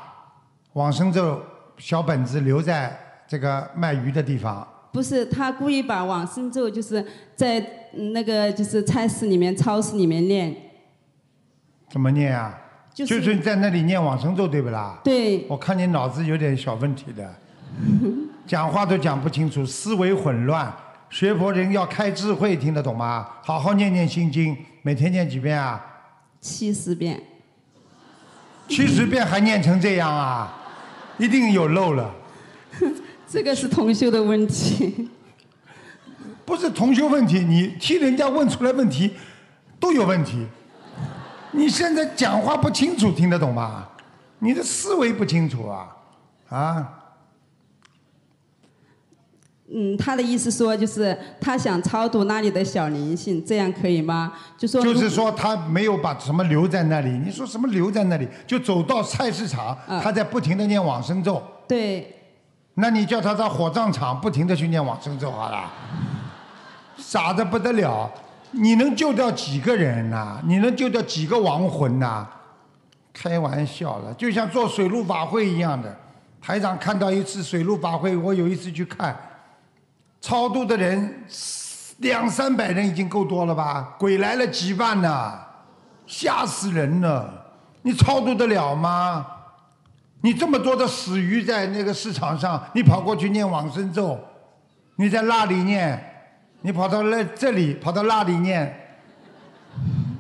往生咒小本子留在这个卖鱼的地方，不是他故意把往生咒就是在嗯那个就是菜市里面、超市里面念，怎么念啊？就是是在那里念往生咒，对不啦？对。我看你脑子有点小问题的，讲话都讲不清楚，思维混乱。学佛人要开智慧，听得懂吗？好好念念心经，每天念几遍啊？七十遍。七十遍还念成这样啊？一定有漏了。这个是同修的问题。不是同修问题，你替人家问出来问题都有问题。你现在讲话不清楚，听得懂吗？你的思维不清楚啊，啊？嗯，他的意思说就是他想超度那里的小灵性，这样可以吗？就说就是说他没有把什么留在那里。你说什么留在那里？就走到菜市场，他在不停的念往生咒。对。那你叫他到火葬场不停的去念往生咒好了，傻的不得了。你能救掉几个人呐、你能救掉几个亡魂呐、开玩笑了，就像做水陆法会一样的。台长看到一次水陆法会，我有一次去看，超度的人两三百人已经够多了吧？鬼来了几万呐、吓死人了！你超度得了吗？你这么多的死鱼在那个市场上，你跑过去念往生咒，你在那里念，你跑到那这里，跑到那里念，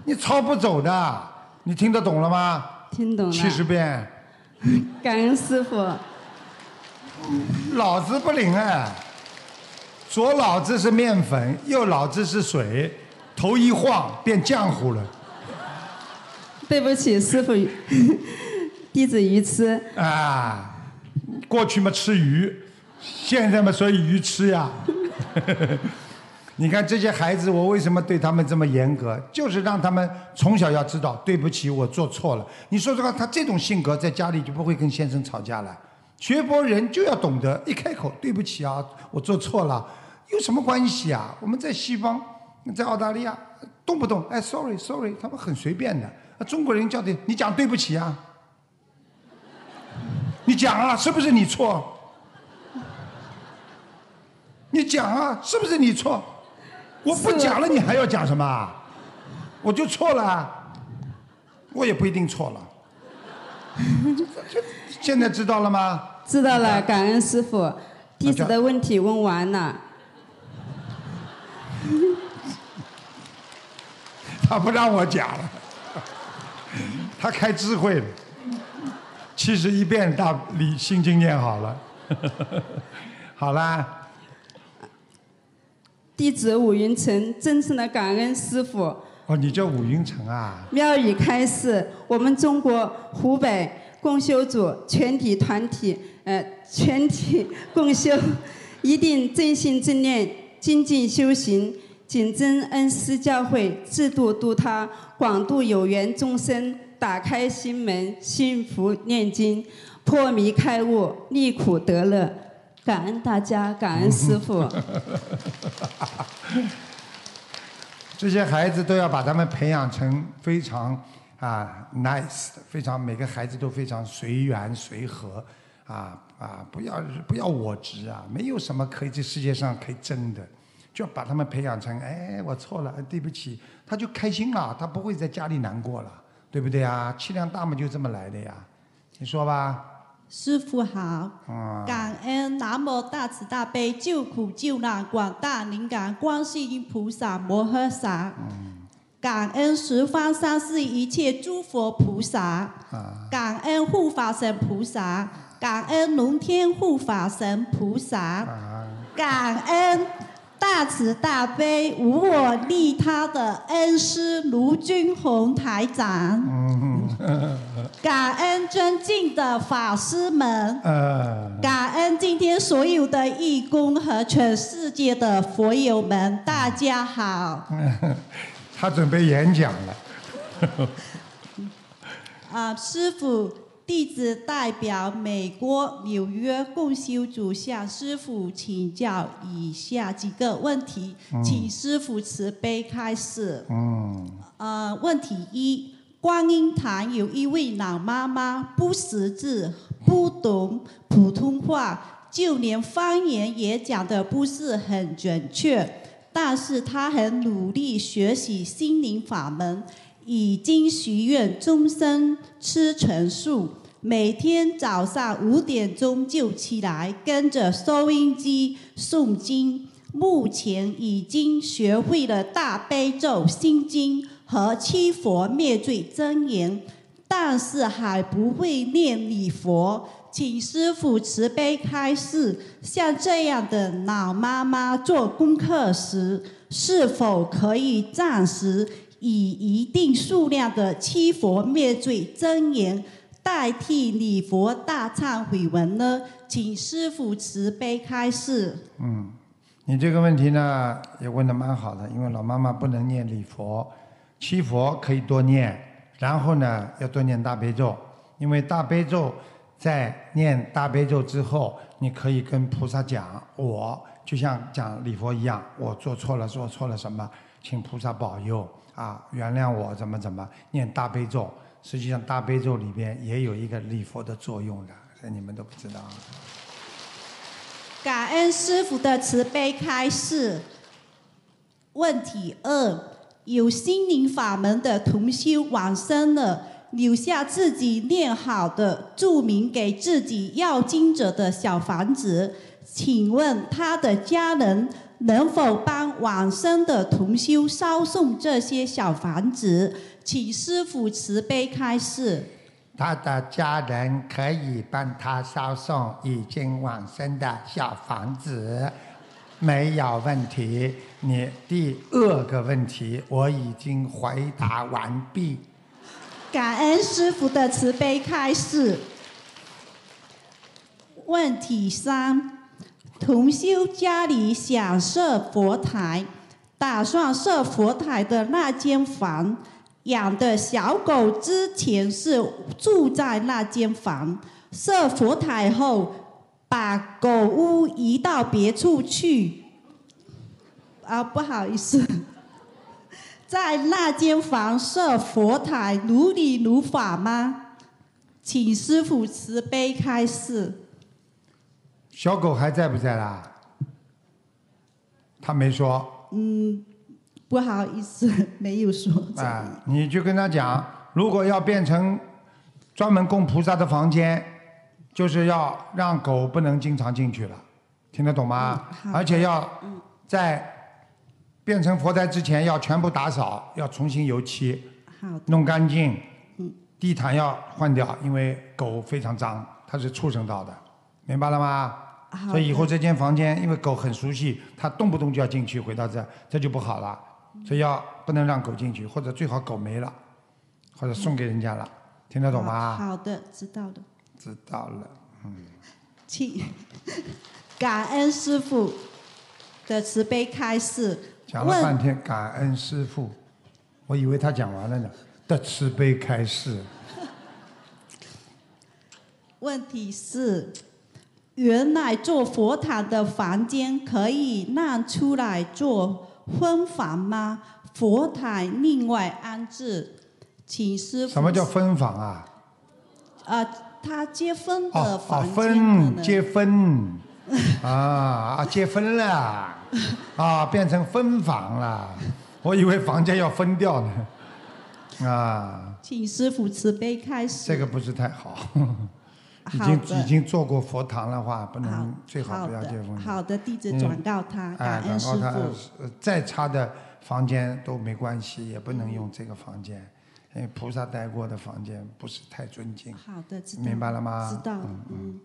你抄不走的。你听得懂了吗？听懂了。七十遍。感恩师傅。脑子不灵哎，左脑子是面粉，右脑子是水，头一晃变浆糊了。对不起，师傅，弟子愚痴。啊，过去嘛吃鱼，现在嘛所以鱼吃呀。你看这些孩子，我为什么对他们这么严格？就是让他们从小要知道，对不起，我做错了。你说实话，他这种性格在家里就不会跟先生吵架了。学佛人就要懂得一开口，对不起啊，我做错了，有什么关系啊？我们在西方，在澳大利亚，动不动哎，sorry，sorry，他们很随便的。中国人叫的，你讲对不起啊，你讲啊，是不是你错？你讲啊，是不是你错？我不讲了，你还要讲什么？我就错了，我也不一定错了。现在知道了吗？知道了，感恩师傅。弟子的问题问完了。他不让我讲了，他开智慧了。七十一遍大理心经念好了，好啦。弟子武云成真诚的感恩师傅。哦，你叫武云成啊？妙语开示，我们中国湖北共修组全体团体，呃，全体共修，一定正心正念，精进修行，谨遵恩师教诲，制度度他，广度有缘众生，打开心门，幸福念经，破迷开悟，离苦得乐。感恩大家，感恩师傅。这些孩子都要把他们培养成非常啊 nice 的，非常每个孩子都非常随缘随和，啊啊不要不要我执啊，没有什么可以这世界上可以争的，就要把他们培养成哎我错了，对不起，他就开心了，他不会在家里难过了，对不对啊？气量大嘛就这么来的呀，你说吧。师傅好，感恩南无大慈大悲救苦救难广大灵感观世音菩萨摩诃萨，感恩十方三世一切诸佛菩萨，感恩护法神菩萨，感恩龙天护法神菩萨，感恩。大慈大悲、无我利他的恩师卢军宏台长，感恩尊敬的法师们，呃感恩今天所有的义工和全世界的佛友们，大家好。他准备演讲了。啊，师傅。弟子代表美国纽约共修组向师傅请教以下几个问题，请师傅慈悲开示。嗯。呃，问题一：观音堂有一位老妈妈，不识字，不懂普通话，就连方言也讲得不是很准确，但是她很努力学习心灵法门。已经许愿终身吃纯素，每天早上五点钟就起来跟着收音机诵经。目前已经学会了大悲咒、心经和七佛灭罪真言，但是还不会念礼佛。请师傅慈悲开示，像这样的老妈妈做功课时，是否可以暂时？以一定数量的七佛灭罪真言代替礼佛大忏悔文呢？请师父慈悲开示。嗯，你这个问题呢也问的蛮好的，因为老妈妈不能念礼佛，七佛可以多念，然后呢要多念大悲咒，因为大悲咒在念大悲咒之后，你可以跟菩萨讲，我就像讲礼佛一样，我做错了，做错了什么，请菩萨保佑。啊，原谅我怎么怎么念大悲咒？实际上大悲咒里边也有一个礼佛的作用的，这你们都不知道。感恩师傅的慈悲开示。问题二：有心灵法门的同修往生了，留下自己念好的注明给自己要经者的小房子，请问他的家人能否帮往生的同修烧送这些小房子？请师父慈悲开示。他的家人可以帮他烧送已经往生的小房子，没有问题。你第二个问题我已经回答完毕。感恩师傅的慈悲开示。问题三：同修家里想设佛台，打算设佛台的那间房，养的小狗之前是住在那间房，设佛台后把狗屋移到别处去。啊，不好意思。在那间房设佛台，如理如法吗？请师傅慈悲开示。小狗还在不在啦？他没说。嗯，不好意思，没有说。啊，你就跟他讲，如果要变成专门供菩萨的房间，就是要让狗不能经常进去了，听得懂吗？而且要在变成佛台之前要全部打扫，要重新油漆，弄干净，地毯要换掉，因为狗非常脏，它是畜生道的，明白了吗？所以以后这间房间，因为狗很熟悉，它动不动就要进去，回到这，这就不好了。所以要不能让狗进去，或者最好狗没了，或者送给人家了，听得懂吗？好的，知道的。知道了，嗯。请 感恩师傅的慈悲开示。讲了半天，感恩师傅，我以为他讲完了呢。的慈悲开示。问题是，原来做佛塔的房间可以让出来做婚房吗？佛塔另外安置，请师傅。什么叫分房啊？啊，他结婚的哦房间。分结婚，啊啊结婚了，啊变成分房了，我以为房间要分掉呢，啊，请师傅慈悲开始。这个不是太好，已经已经做过佛堂的话，不能最好好不要结婚的，。好的，弟子嗯转告他，哎感恩师傅。呃再差的房间都没关系，也不能用这个房间，因为菩萨待过的房间不是太尊敬。好的，知道。明白了吗？知道，嗯。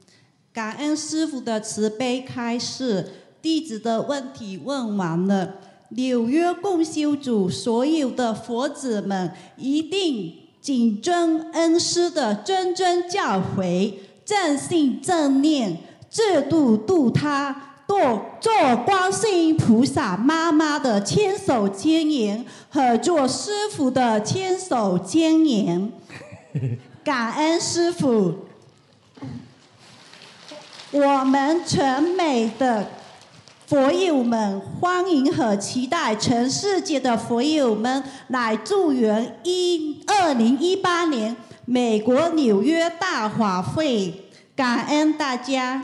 感恩师傅的慈悲开示，弟子的问题问完了。纽约共修组所有的佛子们一定谨遵恩师的谆谆教诲，正信正念，自度度他。做做观世音菩萨妈妈的千手千眼和做师傅的千手千眼，感恩师傅。我们全美的佛友们欢迎和期待全世界的佛友们来助缘一二零一八年美国纽约大法会，感恩大家。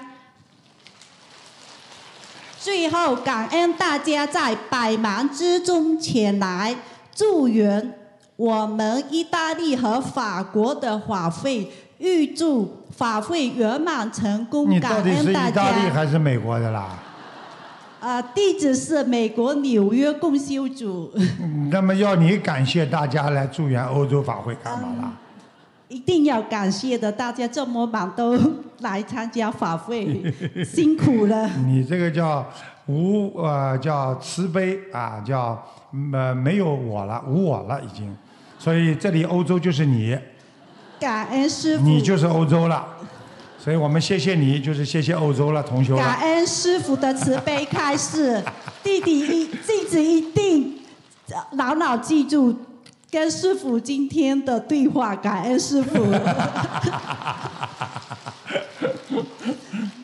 最后，感恩大家在百忙之中前来助缘我们意大利和法国的法会，预祝法会圆满成功。你到感底是意恩大大利家。还是美国的啦？啊，地址是美国纽约共修组，嗯 那么要你感谢大家来祝愿欧洲法会干嘛啦？一定要感谢的，大家这么忙都来参加法会，辛苦了。你这个叫无呃叫慈悲啊，叫呃没有我了，无我了已经，所以这里欧洲就是你，感恩师傅，你就是欧洲了，所以我们谢谢你，就是谢谢欧洲了，同学了。感恩师傅的慈悲开示，弟弟一弟子一定牢牢记住跟师傅今天的对话，感恩师傅，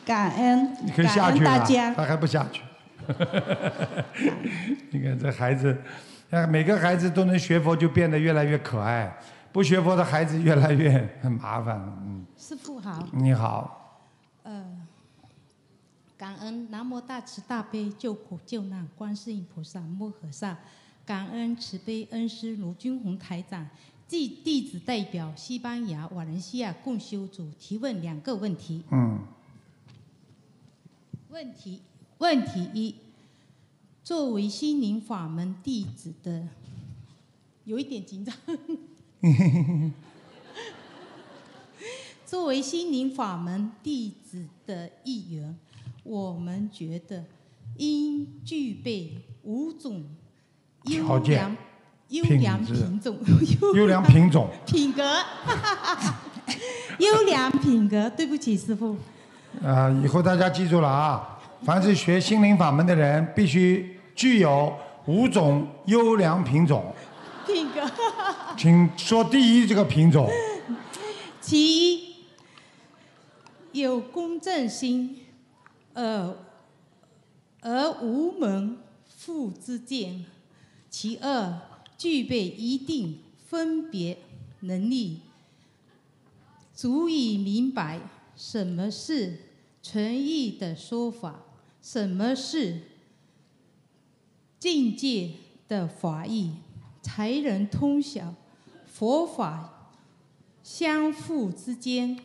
感恩你可以下去了，大家。他还不下去。你看这孩子，啊，每个孩子都能学佛，就变得越来越可爱；不学佛的孩子越来越很麻烦。好。你好，呃，感恩南无大慈大悲救苦救难观世音菩萨摩诃萨，感恩慈悲恩师卢军宏台长，即弟子代表西班牙、瓦伦西亚共修组提问两个问题。嗯，问题问题一：作为心灵法门弟子的，有一点紧张。作为心灵法门弟子的一员，我们觉得应具备五种优条件良优良品种优良品种 品格 优良品格。对不起，师傅。啊、以后大家记住了啊，凡是学心灵法门的人，必须具有五种优良品种。品格。请说第一这个品种，其一，有公正心，而而无门户之见；其二，具备一定分别能力，足以明白什么是纯义的说法，什么是境界的法义，才能通晓佛法相互之间，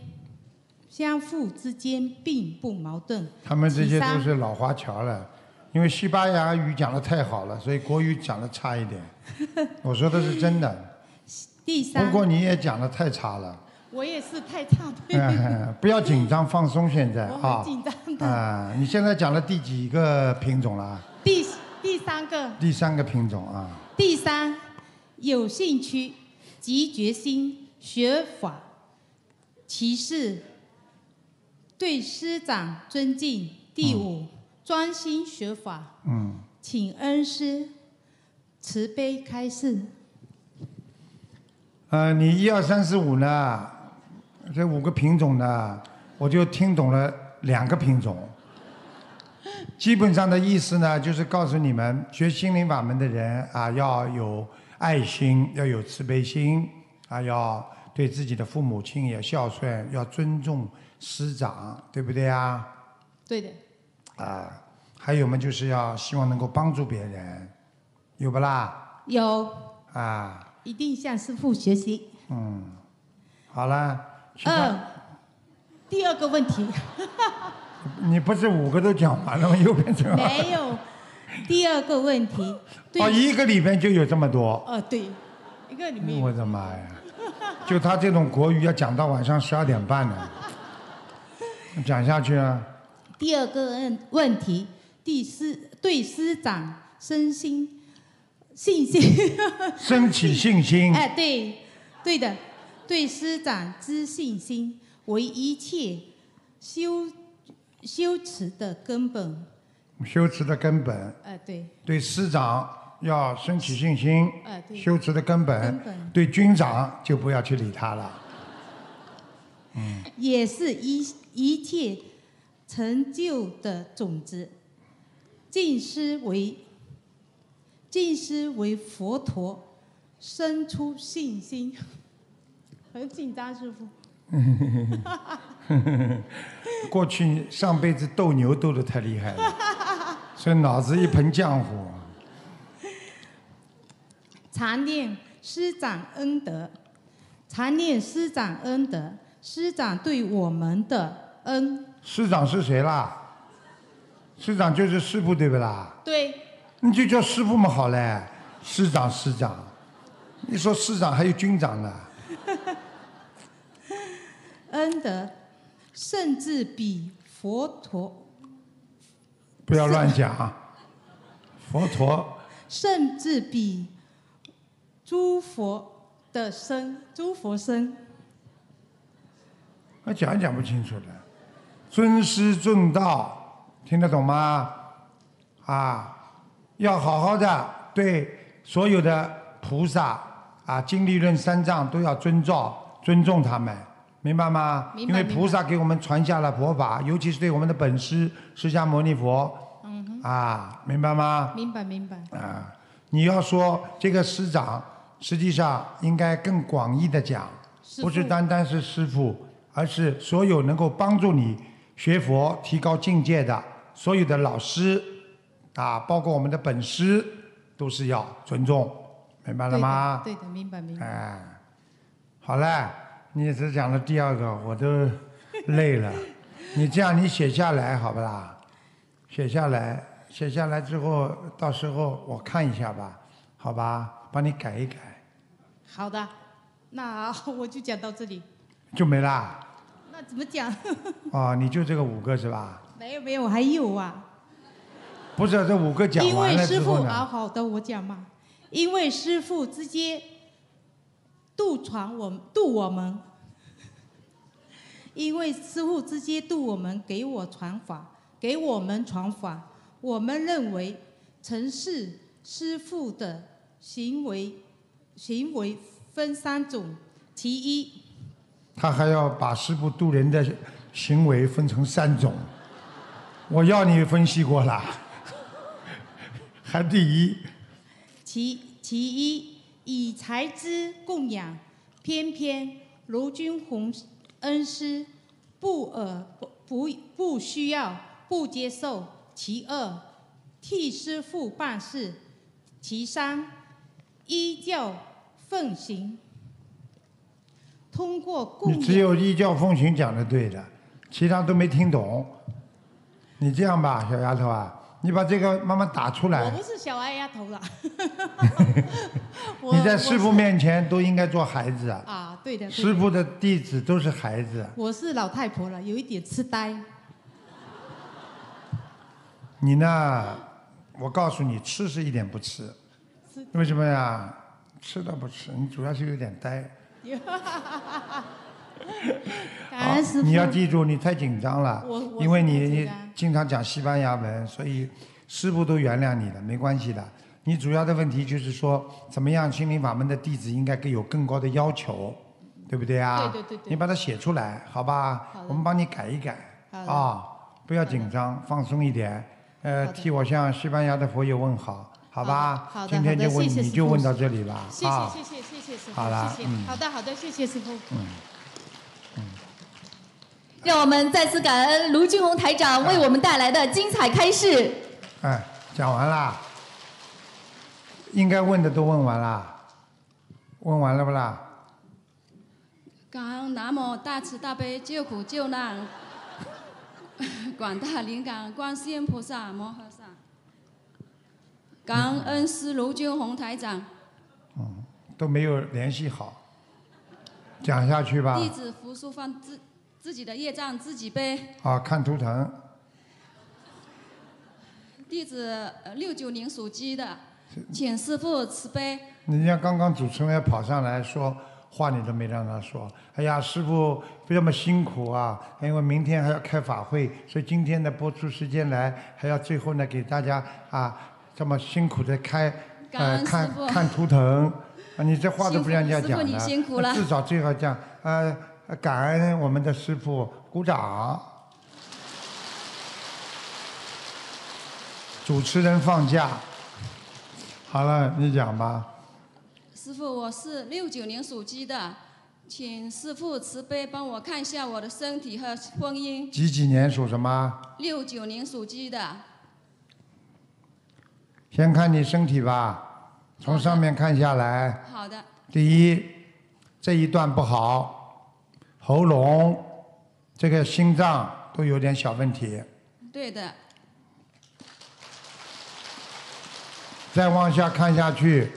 相互之间并不矛盾。他们这些都是老华侨了，因为西班牙语讲的太好了，所以国语讲的差一点。我说的是真的，第三，不过你也讲的太差了。我也是太差不要紧张，放松现在啊。紧张的。啊，你现在讲了第几个品种了？第第三个，第三个品种啊。第三，有兴趣及决心学法。其次，对师长尊敬。第五，专心学法。嗯，请恩师慈悲开示。呃，你一二三四五呢？这五个品种呢，我就听懂了两个品种。基本上的意思呢，就是告诉你们，学心灵法门的人啊，要有爱心，要有慈悲心，啊，要对自己的父母亲也孝顺，要尊重师长，对不对啊？对的，啊，还有嘛，就是要希望能够帮助别人，有不啦？有，啊，一定向师傅学习。嗯，好了，其他二，第二个问题。你不是五个都讲完了吗？又变成没有。第二个问题，对。哦，一个里边就有这么多，哦对，一个里面。我的妈呀！就他这种国语要讲到晚上十二点半呢，讲下去啊。第二个问问题，第师对师长身心信心，升起信心。哎，对，对的，对师长之信心为一切修修持的根本。修持的根本，哎，对，对师长要升起信心哎，对。修持的根本。根本，对军长就不要去理他了。嗯，也是一一切成就的种子。尽师为尽师为佛陀，生出信心。很紧张，师傅。过去上辈子斗牛斗得太厉害了，所以脑子一盆浆糊。常念师长恩德，常念师长恩德，师长对我们的恩。师长是谁啦？师长就是师傅对不啦？对，你就叫师傅嘛好嘞，师长师长。你说师长还有军长呢，恩德，甚至比佛陀，不要乱讲。佛陀甚至比诸佛的身，诸佛身。我讲也讲不清楚的。尊师重道，听得懂吗？啊，要好好的对所有的菩萨啊，经历论三藏都要尊照、尊重他们，明白吗？因为菩萨给我们传下了佛法，尤其是对我们的本师释迦牟尼佛嗯哼，啊，明白吗？明白明白。啊，你要说这个师长，实际上应该更广义的讲，不是单单是师傅，而是所有能够帮助你学佛、提高境界的所有的老师啊，包括我们的本师，都是要尊重，明白了吗？对的，对的明白明白。哎，好了，你只讲了第二个，我都累了。你这样，你写下来好不啦？写下来，写下来之后，到时候我看一下吧，好吧？帮你改一改，好的，那 我就讲到这里。就没啦。那怎么讲？哦，你就这个五个是吧？没有没有，还有啊。不是，这五个讲因为完了师傅啊，之后呢？好的，我讲嘛。因为师傅直接渡船我们渡我们，因为师傅直接渡我们，给我传法，给我们传法。我们认为城市师傅的行为行为分三种，其一他还要把师傅渡人的行为分成三种，我要你分析过了，还第一，其其一，以财资供养，偏偏卢军宏恩师不呃不不不需要，不接受。其二，替师傅办事。其三，依教奉行。通过你只有一教奉行讲的对的，其他都没听懂。你这样吧，小丫头啊，你把这个慢慢打出来我不。是小矮丫头了。你在师傅面前都应该做孩子啊。啊，对的。对的师傅的弟子都是孩子，我是老太婆了，有一点痴呆。你呢？我告诉你，吃是一点不吃，为什么呀？吃倒不吃，你主要是有点呆。感恩师傅。你要记住，你太紧张了因为你经常讲西班牙文，所以师傅都原谅你了，没关系的。你主要的问题就是说，怎么样心灵法门的弟子应该更有更高的要求，对不对啊？对对对对你把它写出来，好吧？我们帮你改一改啊，不要紧张，放松一点。呃，替我向西班牙的佛友问好，好吧？好的今天就问你就问到这里吧，谢啊谢谢谢谢谢师傅，好了谢谢。嗯好的好的，谢谢师傅。嗯让我们再次感恩卢俊宏台长为我们带来的精彩开示。哎，讲完啦，应该问的都问完啦，问完了不啦？感恩南无大慈大悲救苦救难 广大灵感观世音菩萨摩诃萨，感恩恩师卢军宏台长，嗯都没有联系好，讲下去吧。弟子福书放自自己的业障自己背。啊，看图腾，弟子呃六九年属鸡的，请师傅慈悲。人家刚刚主持人跑上来说话，你都没让他说。哎呀，师傅这么辛苦啊，因为明天还要开法会，所以今天呢播出时间来，还要最后呢给大家啊这么辛苦的开感呃看看图腾，啊你这话都不让人家讲的，你辛苦了至少最好讲呃感恩我们的师傅，鼓掌。主持人放假，好了，你讲吧。师傅，我是六九年属鸡的，请师傅慈悲帮我看一下我的身体和婚姻。几几年属什么？六九年属鸡的，先看你身体吧，从上面看下来，好的，第一，这一段不好，喉咙、这个心脏都有点小问题。对的，再往下看下去，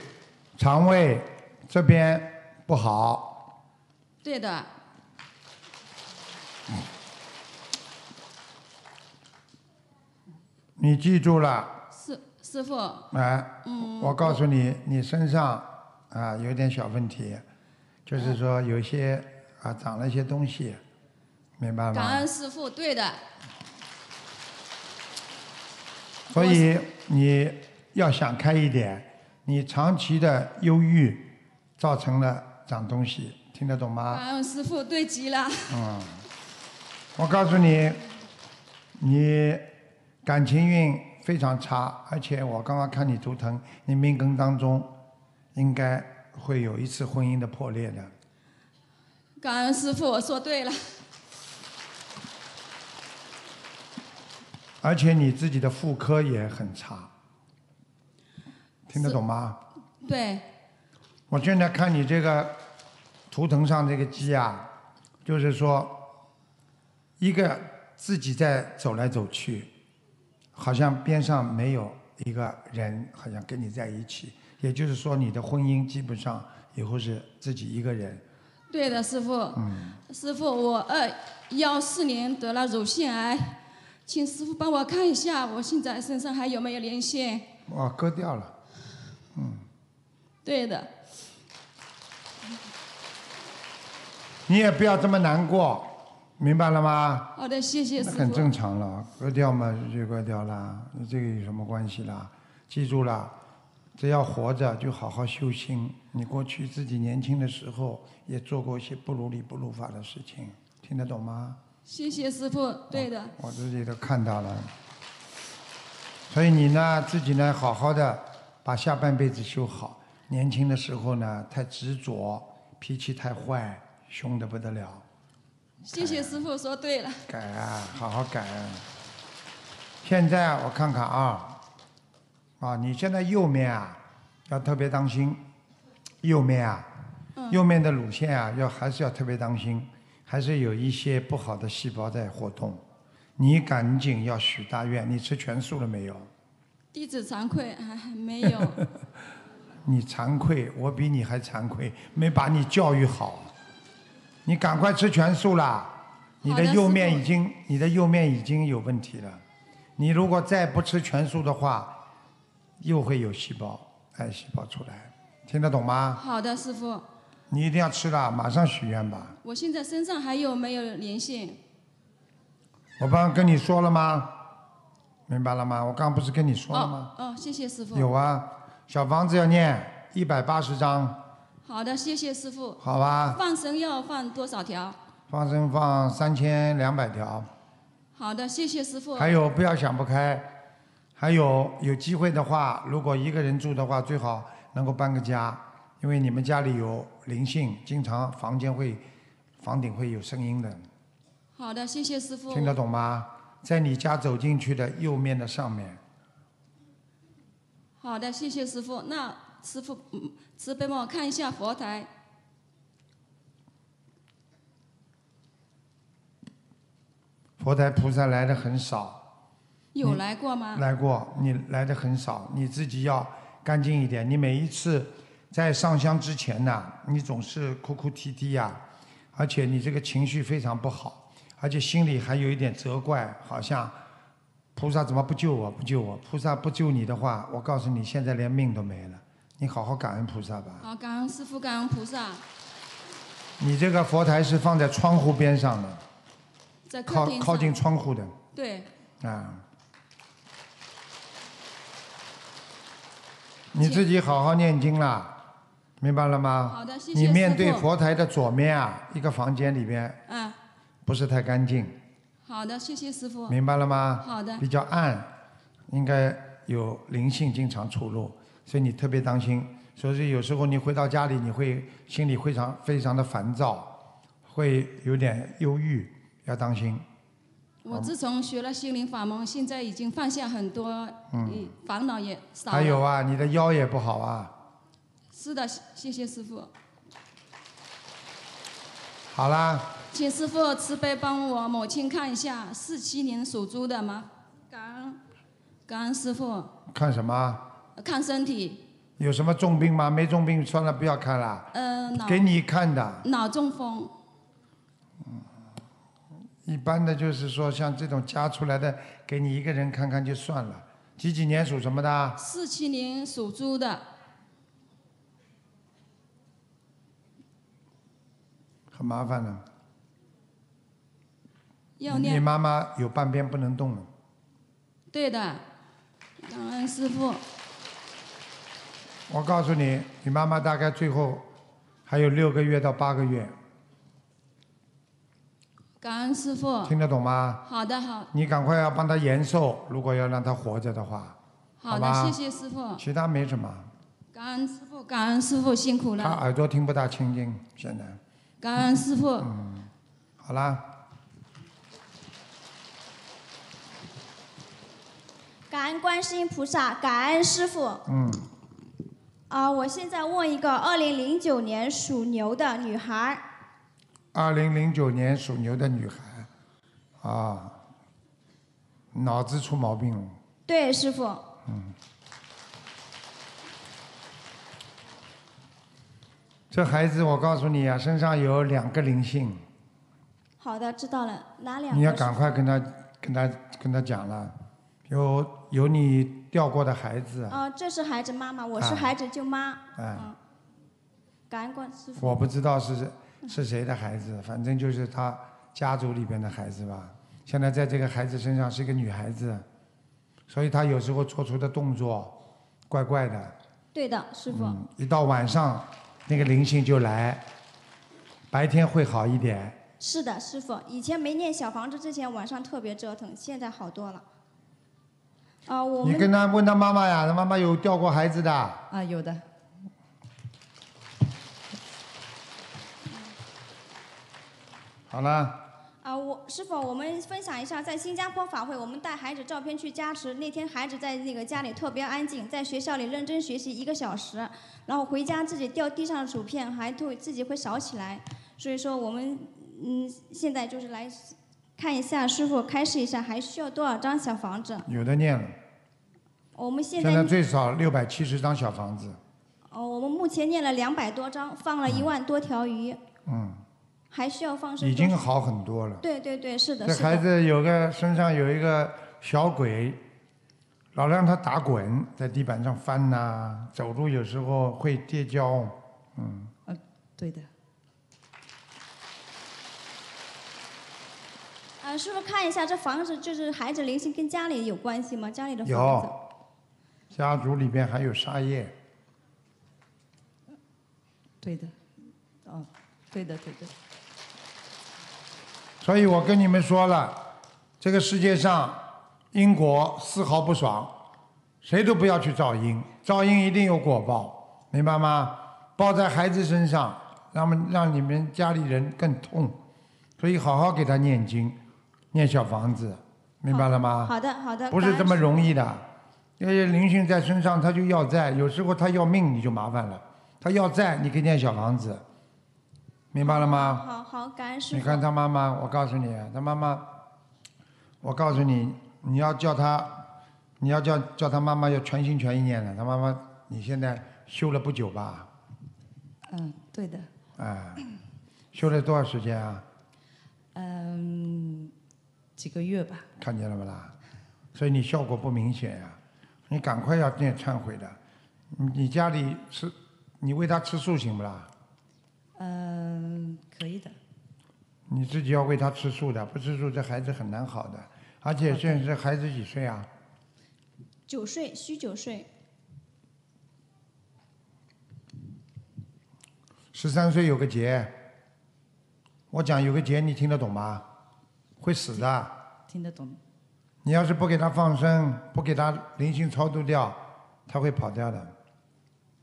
肠胃这边不好，对的，你记住了，师师傅，哎，嗯。我告诉你，你身上啊有点小问题，就是说有些啊长了一些东西，明白吗？感恩师傅，对的，所以你要想开一点，你长期的忧郁造成了长东西，听得懂吗？感恩师傅，对极了，嗯，我告诉你，你感情运非常差，而且我刚刚看你图腾，你命根当中应该会有一次婚姻的破裂的。感恩师傅，我说对了，而且你自己的妇科也很差，听得懂吗？对，我现在看你这个图腾上这个鸡啊，就是说一个自己在走来走去，好像边上没有一个人，好像跟你在一起。也就是说，你的婚姻基本上以后是自己一个人。对的，师傅。嗯，师傅，我二幺四年得了乳腺癌，请师傅帮我看一下，我现在身上还有没有连线？哦，割掉了。嗯，对的，你也不要这么难过，明白了吗？好的，谢谢师傅。那很正常了，割掉嘛就割掉了，那这个有什么关系啦？记住了，只要活着就好好修心。你过去自己年轻的时候也做过一些不如理不如法的事情，听得懂吗？谢谢师傅。对的，我自己都看到了。所以你呢，自己呢，好好的把下半辈子修好。年轻的时候呢，太执着，脾气太坏，凶的不得了。谢谢师傅，说对了。改啊，好好改啊。现在我看看啊，啊，你现在右面啊，要特别当心，右面啊，右面的乳腺啊，要还是要特别当心，还是有一些不好的细胞在活动。你赶紧要许大愿，你吃全素了没有？弟子惭愧，还还没有。你惭愧，我比你还惭愧，没把你教育好。你赶快吃全素啦！你的右面已经，你的右面已经有问题了。你如果再不吃全素的话，又会有细胞，癌细胞出来，听得懂吗？好的，师傅。你一定要吃了，马上许愿吧。我现在身上还有没有连线？我刚刚跟你说了吗？明白了吗？我刚刚不是跟你说了吗？哦哦，谢谢师傅。有啊，小房子要念一百八十张，好的，谢谢师傅。好吧。放生要放多少条？放生放三千两百条。好的，谢谢师傅。还有不要想不开，还有有机会的话，如果一个人住的话，最好能够搬个家，因为你们家里有灵性，经常房间会房顶会有声音的，好的，谢谢师傅。听得懂吗？在你家走进去的右面的上面，好的，谢谢师傅。那师傅，嗯，慈悲帮我看一下佛台。佛台菩萨来的很少。有来过吗？来过，你来的很少，你自己要干净一点。你每一次在上香之前呢，你总是哭哭啼啼呀，而且你这个情绪非常不好，而且心里还有一点责怪，好像菩萨怎么不救我？不救我？菩萨不救你的话，我告诉你，现在连命都没了。你好好感恩菩萨吧。好，感恩师傅，感恩菩萨。你这个佛台是放在窗户边上的，在靠靠近窗户的对，啊。你自己好好念经啦，明白了吗？好的谢谢你面对佛台的左面啊，一个房间里边嗯，不是太干净，好的，谢谢师傅。明白了吗？好的。比较暗，应该有灵性经常出入，所以你特别当心。所以有时候你回到家里，你会心里非常非常的烦躁，会有点忧郁，要当心。我自从学了心灵法门，现在已经放下很多，嗯嗯，烦恼也少。还有啊，你的腰也不好啊。是的，谢谢师傅，好啦，请师傅慈悲帮我母亲看一下，四七年属猪的吗？感恩，感恩师傅，看什么？看身体，有什么重病吗？没重病，算了，不要看了。呃，脑给你看的，脑中风，一般的就是说像这种加出来的，给你一个人看看就算了。几几年属什么的？四七年属猪的，很麻烦的。你妈妈有半边不能动了，对的，感恩师傅，我告诉你，你妈妈大概最后还有六个月到八个月，感恩师傅。听得懂吗？好的，好，你赶快要帮她延寿，如果要让她活着的话，好吧的，谢谢师傅，其他没什么，感恩师傅，感恩师傅辛苦了。他，耳朵听不大清净，现在感恩师傅。嗯好啦，感恩观世音菩萨，感恩师傅。嗯，啊、我现在问一个二零零九年属牛的女孩儿，二零零九年属牛的女孩，啊，脑子出毛病了，对，师傅，嗯。这孩子，我告诉你啊，身上有两个灵性，好的，知道了，哪两个？你要赶快跟他、跟他、跟他讲了，有有你掉过的孩子，啊、这是孩子妈妈，我是啊孩子舅妈。哎，嗯，感恩观师傅。我不知道是是谁的孩子，反正就是他家族里边的孩子吧。现在在这个孩子身上是一个女孩子，所以她有时候做出的动作怪怪的，对的，师傅。嗯，一到晚上那个灵性就来，白天会好一点。是的，师傅。以前没念小房子之前，晚上特别折腾，现在好多了。啊、我你跟他问他妈妈呀，他妈妈有掉过孩子的，啊，有的。好了，啊，我师傅，我们分享一下，在新加坡法会，我们带孩子照片去加持。那天孩子在那个家里特别安静，在学校里认真学习一个小时，然后回家自己掉地上的薯片还会自己会扫起来。所以说我们嗯，现在就是来看一下师傅开示一下，还需要多少张小房子？有的念了。我们现在现在最少六百七十张小房子，哦，我们目前念了两百多张，放了一万多条鱼，嗯，还需要放生已多少。经好很多了。对对对，是的，这是的。孩子有个身上有一个小鬼，老让他打滚，在地板上翻呐、走路有时候会跌跤，嗯，对的。啊，师傅看一下这房子，就是孩子灵性跟家里有关系吗？家里的房子。有，家族里边还有杀业，对的。哦，对的，对的。所以我跟你们说了，这个世界上因果丝毫不爽，谁都不要去造因，造因一定有果报，明白吗？报在孩子身上，让们让你们家里人更痛，所以好好给他念经，念小房子，明白了吗？好的好的。不是这么容易。的，因为灵性在身上，他就要债，有时候他要命你就麻烦了，他要债你可以念小房子，明白了吗？好好，感恩师傅。你看他妈妈，我告诉你，他妈妈，我告诉你，你要叫他，你要叫叫他妈妈要全心全意念的。他妈妈，你现在修了不久吧？嗯，对的。哎，修了多少时间啊？嗯，几个月吧。看见了不啦？所以你效果不明显呀、你赶快要念忏悔的。你你家里吃，你喂他吃素行不啦？嗯，可以的。你自己要喂他吃素的，不吃素这孩子很难好的。而且现在这孩子几岁啊？九岁，虚九岁。十三岁有个劫，我讲有个劫，你听得懂吗？会死的。听得懂。你要是不给他放生，不给他灵性超度掉，他会跑掉的，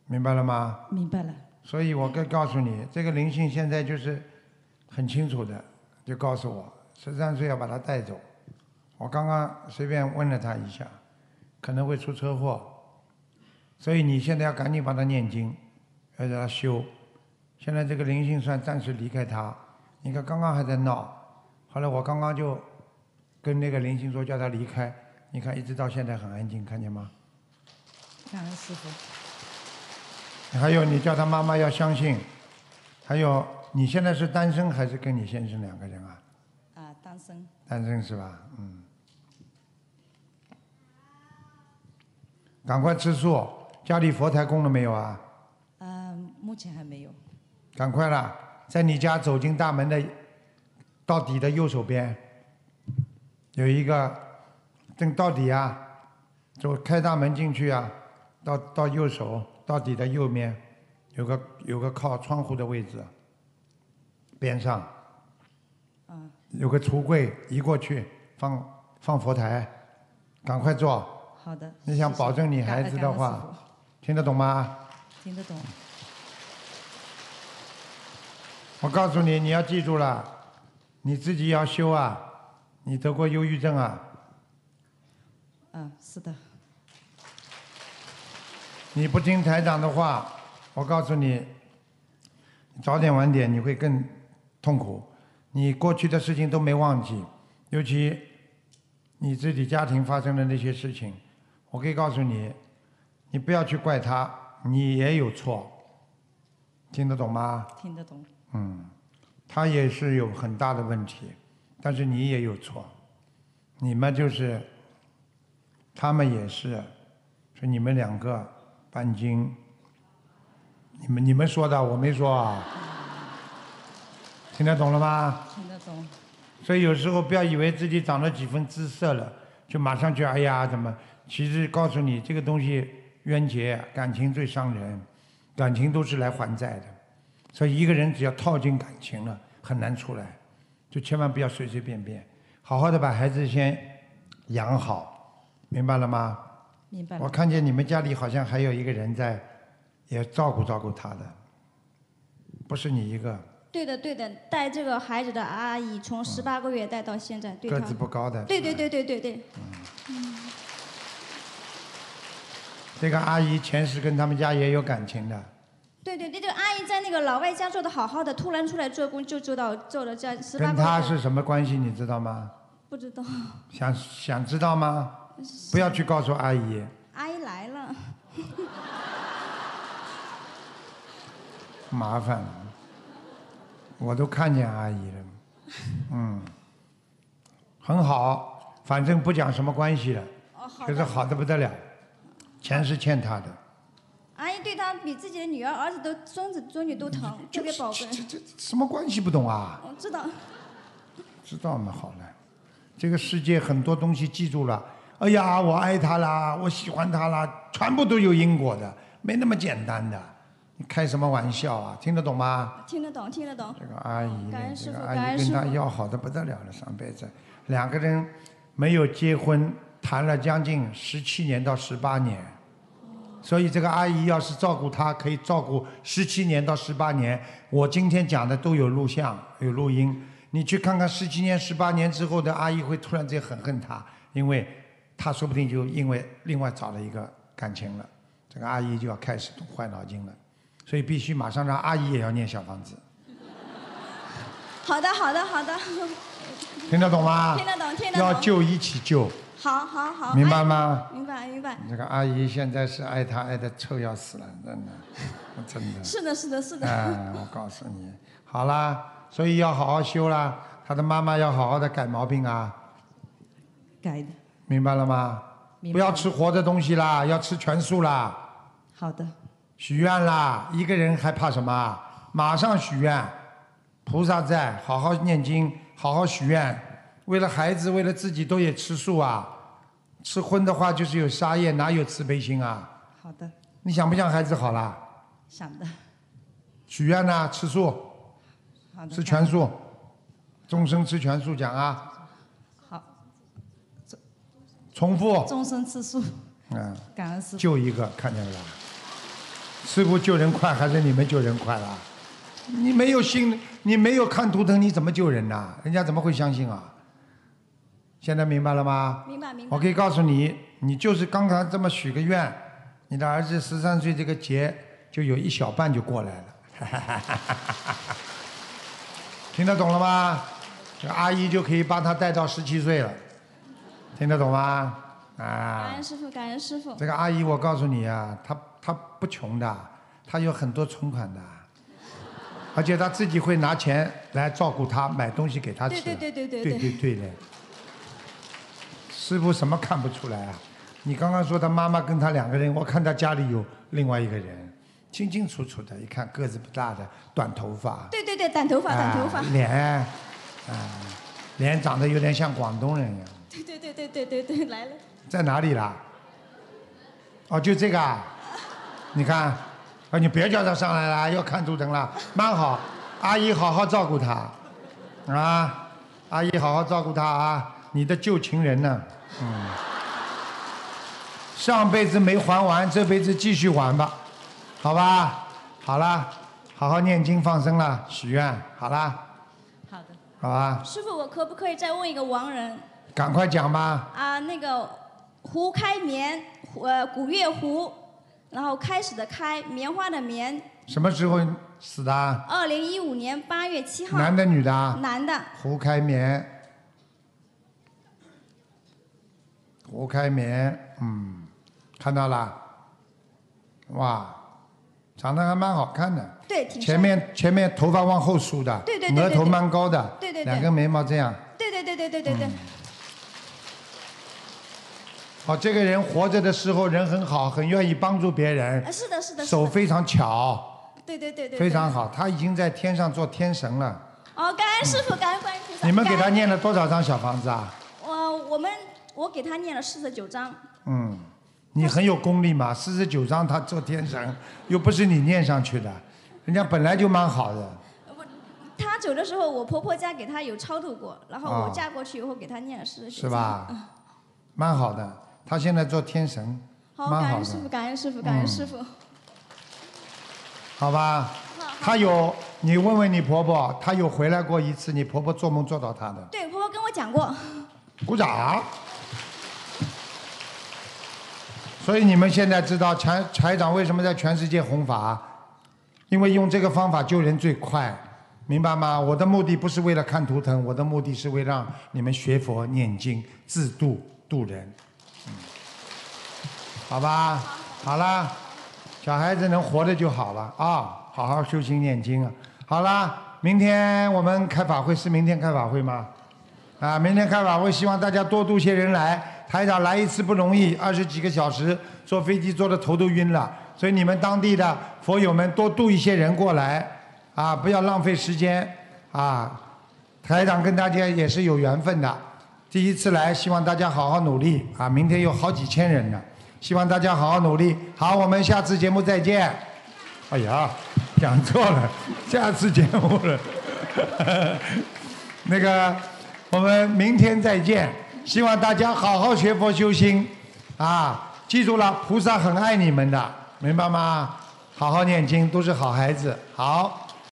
明白了吗？明白了。所以我该告诉你，这个灵性现在就是很清楚的，就告诉我，十三岁要把他带走。我刚刚随便问了他一下，可能会出车祸，所以你现在要赶紧帮他念经，要让他修。现在这个灵性算暂时离开他，你看刚刚还在闹，后来我刚刚就跟那个林星说叫他离开，你看一直到现在很安静，看见吗？感恩师傅。还有，你叫他妈妈要相信。还有，你现在是单身还是跟你先生两个人啊？啊，单身。单身是吧？嗯。赶快吃素，家里佛台供了没有啊？嗯，目前还没有。赶快啦，在你家走进大门的到底的右手边，有一个正到底啊，走开大门进去啊，到到右手到底的右面有个有个靠窗户的位置，边上嗯，有个橱柜，移过去放放佛台，赶快做。好的。你想保证你孩子的话，听得懂吗？听得懂。我告诉你，你要记住了，你自己要修啊！你得过忧郁症啊？嗯，是的。你不听台长的话，我告诉你，早点晚点你会更痛苦。你过去的事情都没忘记，尤其你自己家庭发生的那些事情，我可以告诉你，你不要去怪他，你也有错，听得懂吗？听得懂。嗯，他也是有很大的问题，但是你也有错，你们就是，他们也是，说你们两个半斤，你们你们说的，我没说啊，听得懂了吗？听得懂。所以有时候不要以为自己长了几分姿色了，就马上就哎呀怎么？其实告诉你，这个东西冤结，感情最伤人，感情都是来还债的。所以一个人只要套进感情了，很难出来，就千万不要随随便便，好好的把孩子先养好，明白了吗？明白了。我看见你们家里好像还有一个人在，也照顾照顾他的，不是你一个，对的对的，带这个孩子的阿姨从十八个月带到现在，个子不高的。对对对对对对。嗯这个阿姨前世跟他们家也有感情的，对对对，这个阿姨在那个老外家做的好好的，突然出来做工就做到做了这十八跟。他是什么关系？你知道吗？不知道，想想知道吗？不要去告诉阿姨，阿姨来了。麻烦了。我都看见阿姨了，嗯，很好，反正不讲什么关系了，哦，好可是。好的不得了，钱是欠他的，阿姨对她比自己的女儿、儿子都、孙子、孙女都疼，特别宝贝。这什么关系不懂啊？我知道。知道嘛？好了，这个世界很多东西记住了。哎呀，我爱他啦，我喜欢他啦，全部都有因果的，没那么简单的。你开什么玩笑啊？听得懂吗？听得懂，听得懂。这个阿姨这个阿姨跟他要好的不得了了，上辈子两个人没有结婚，谈了将近十七年到十八年，所以这个阿姨要是照顾他，可以照顾十七年到十八年。我今天讲的都有录像，有录音，你去看看十七年、十八年之后的阿姨会突然间很恨他，因为他说不定就因为另外找了一个感情了，这个阿姨就要开始动坏脑筋了，所以必须马上让阿姨也要念小房子。好的，好的，好的。听得懂吗？听得懂听得懂要救一起救。好好好。明白吗哎明白明白。这个阿姨现在是爱他爱的臭要死了，真的，真的。是的，是的，是的。哎，我告诉你，好啦，所以要好好修啦。他的妈妈要好好的改毛病啊，改的。明白了吗？不要吃活的东西啦，要吃全素啦。好的。许愿啦，一个人还怕什么啊？马上许愿，菩萨在，好好念经，好好许愿。为了孩子，为了自己，都也吃素啊。吃荤的话就是有杀业，哪有慈悲心啊？好的。你想不想孩子好啦？想的。许愿呐，吃素，好的。吃全素，终生吃全素讲啊，好。重复。终身吃素。嗯，感恩师傅。救一个，看见了吧？师傅救人快还是你们救人快啦？你没有心，你没有看图腾，你怎么救人呐？人家怎么会相信啊？现在明白了吗？明白明白我可以告诉你，你就是刚刚这么许个愿，你的儿子十三岁这个节就有一小半就过来了。听得懂了吗？这个阿姨就可以把他带到十七岁了，听得懂吗？啊感。恩师傅，感恩师傅。这个阿姨，我告诉你啊，她她不穷的，她有很多存款的，而且她自己会拿钱来照顾他，买东西给他吃。对对对对对对对对的。师傅什么看不出来啊？你刚刚说他妈妈跟他两个人，我看他家里有另外一个人，清清楚楚的，一看个子不大的，短头发，对对对，短头发，短头发啊。脸，啊，脸长得有点像广东人一样。对对对对对对对，来了。在哪里啦？哦，就这个啊？你看，啊，你别叫他上来了，要看图腾了，蛮好。阿姨好好照顾他，啊，阿姨好好照顾他啊，你的旧情人呢？嗯，上辈子没还完，这辈子继续还吧，好吧？好啦，好好念经放生了，许愿，好啦，好的。好吧？师傅，我可不可以再问一个亡人赶快讲吧。啊？那个胡开眠，呃，古月胡，然后开始的开，棉花的棉，什么时候死的啊？二零一五年八月七号。男的女的啊男的。胡开棉，胡开棉，嗯，看到了，哇，长得还蛮好看的。对，挺前面前面头发往后梳的，对对对对对额头蛮高的，对对对两根眉毛这样。对对对对对对对。哦，这个人活着的时候人很好，很愿意帮助别人啊，，是的，是的，是的。手非常巧，对对对对。非常。好。他已经在天上做天神了。哦，感恩师傅，感恩观音菩萨。你们给他念了多少张小房子啊？我我们我给他念了四十九章。嗯，你很有功力嘛，四十九章他做天神，又不是你念上去的，人家本来就蛮好的。他走的时候，我婆婆家给他有超度过，然后我哦嫁过去以后给他念了四十九是吧蛮好的。他现在做天神，好，蛮好感恩师傅，感恩师傅，感恩师傅。好吧？他有，你问问你婆婆，她有回来过一次，你婆婆做梦做到她的，对，婆婆跟我讲过。鼓掌。所以你们现在知道财财长为什么在全世界弘法？因为用这个方法救人最快，明白吗？我的目的不是为了看图腾，我的目的是为了让你们学佛念经自度度人，嗯好吧？好啦，小孩子能活着就好了啊，好好修心念经啊。好啦，明天我们开法会是明天开法会吗？啊，明天开法会，希望大家多度些人来。台长来一次不容易，二十几个小时，坐飞机坐的头都晕了。所以你们当地的佛友们多度一些人过来，啊，不要浪费时间啊。台长跟大家也是有缘分的，第一次来，希望大家好好努力啊。明天有好几千人呢，希望大家好好努力。好，我们下次节目再见。哎呀，讲错了，下次节目了。那个，我们明天再见。希望大家好好学佛修心，啊，记住了，菩萨很爱你们的，明白吗？好好念经，都是好孩子。好。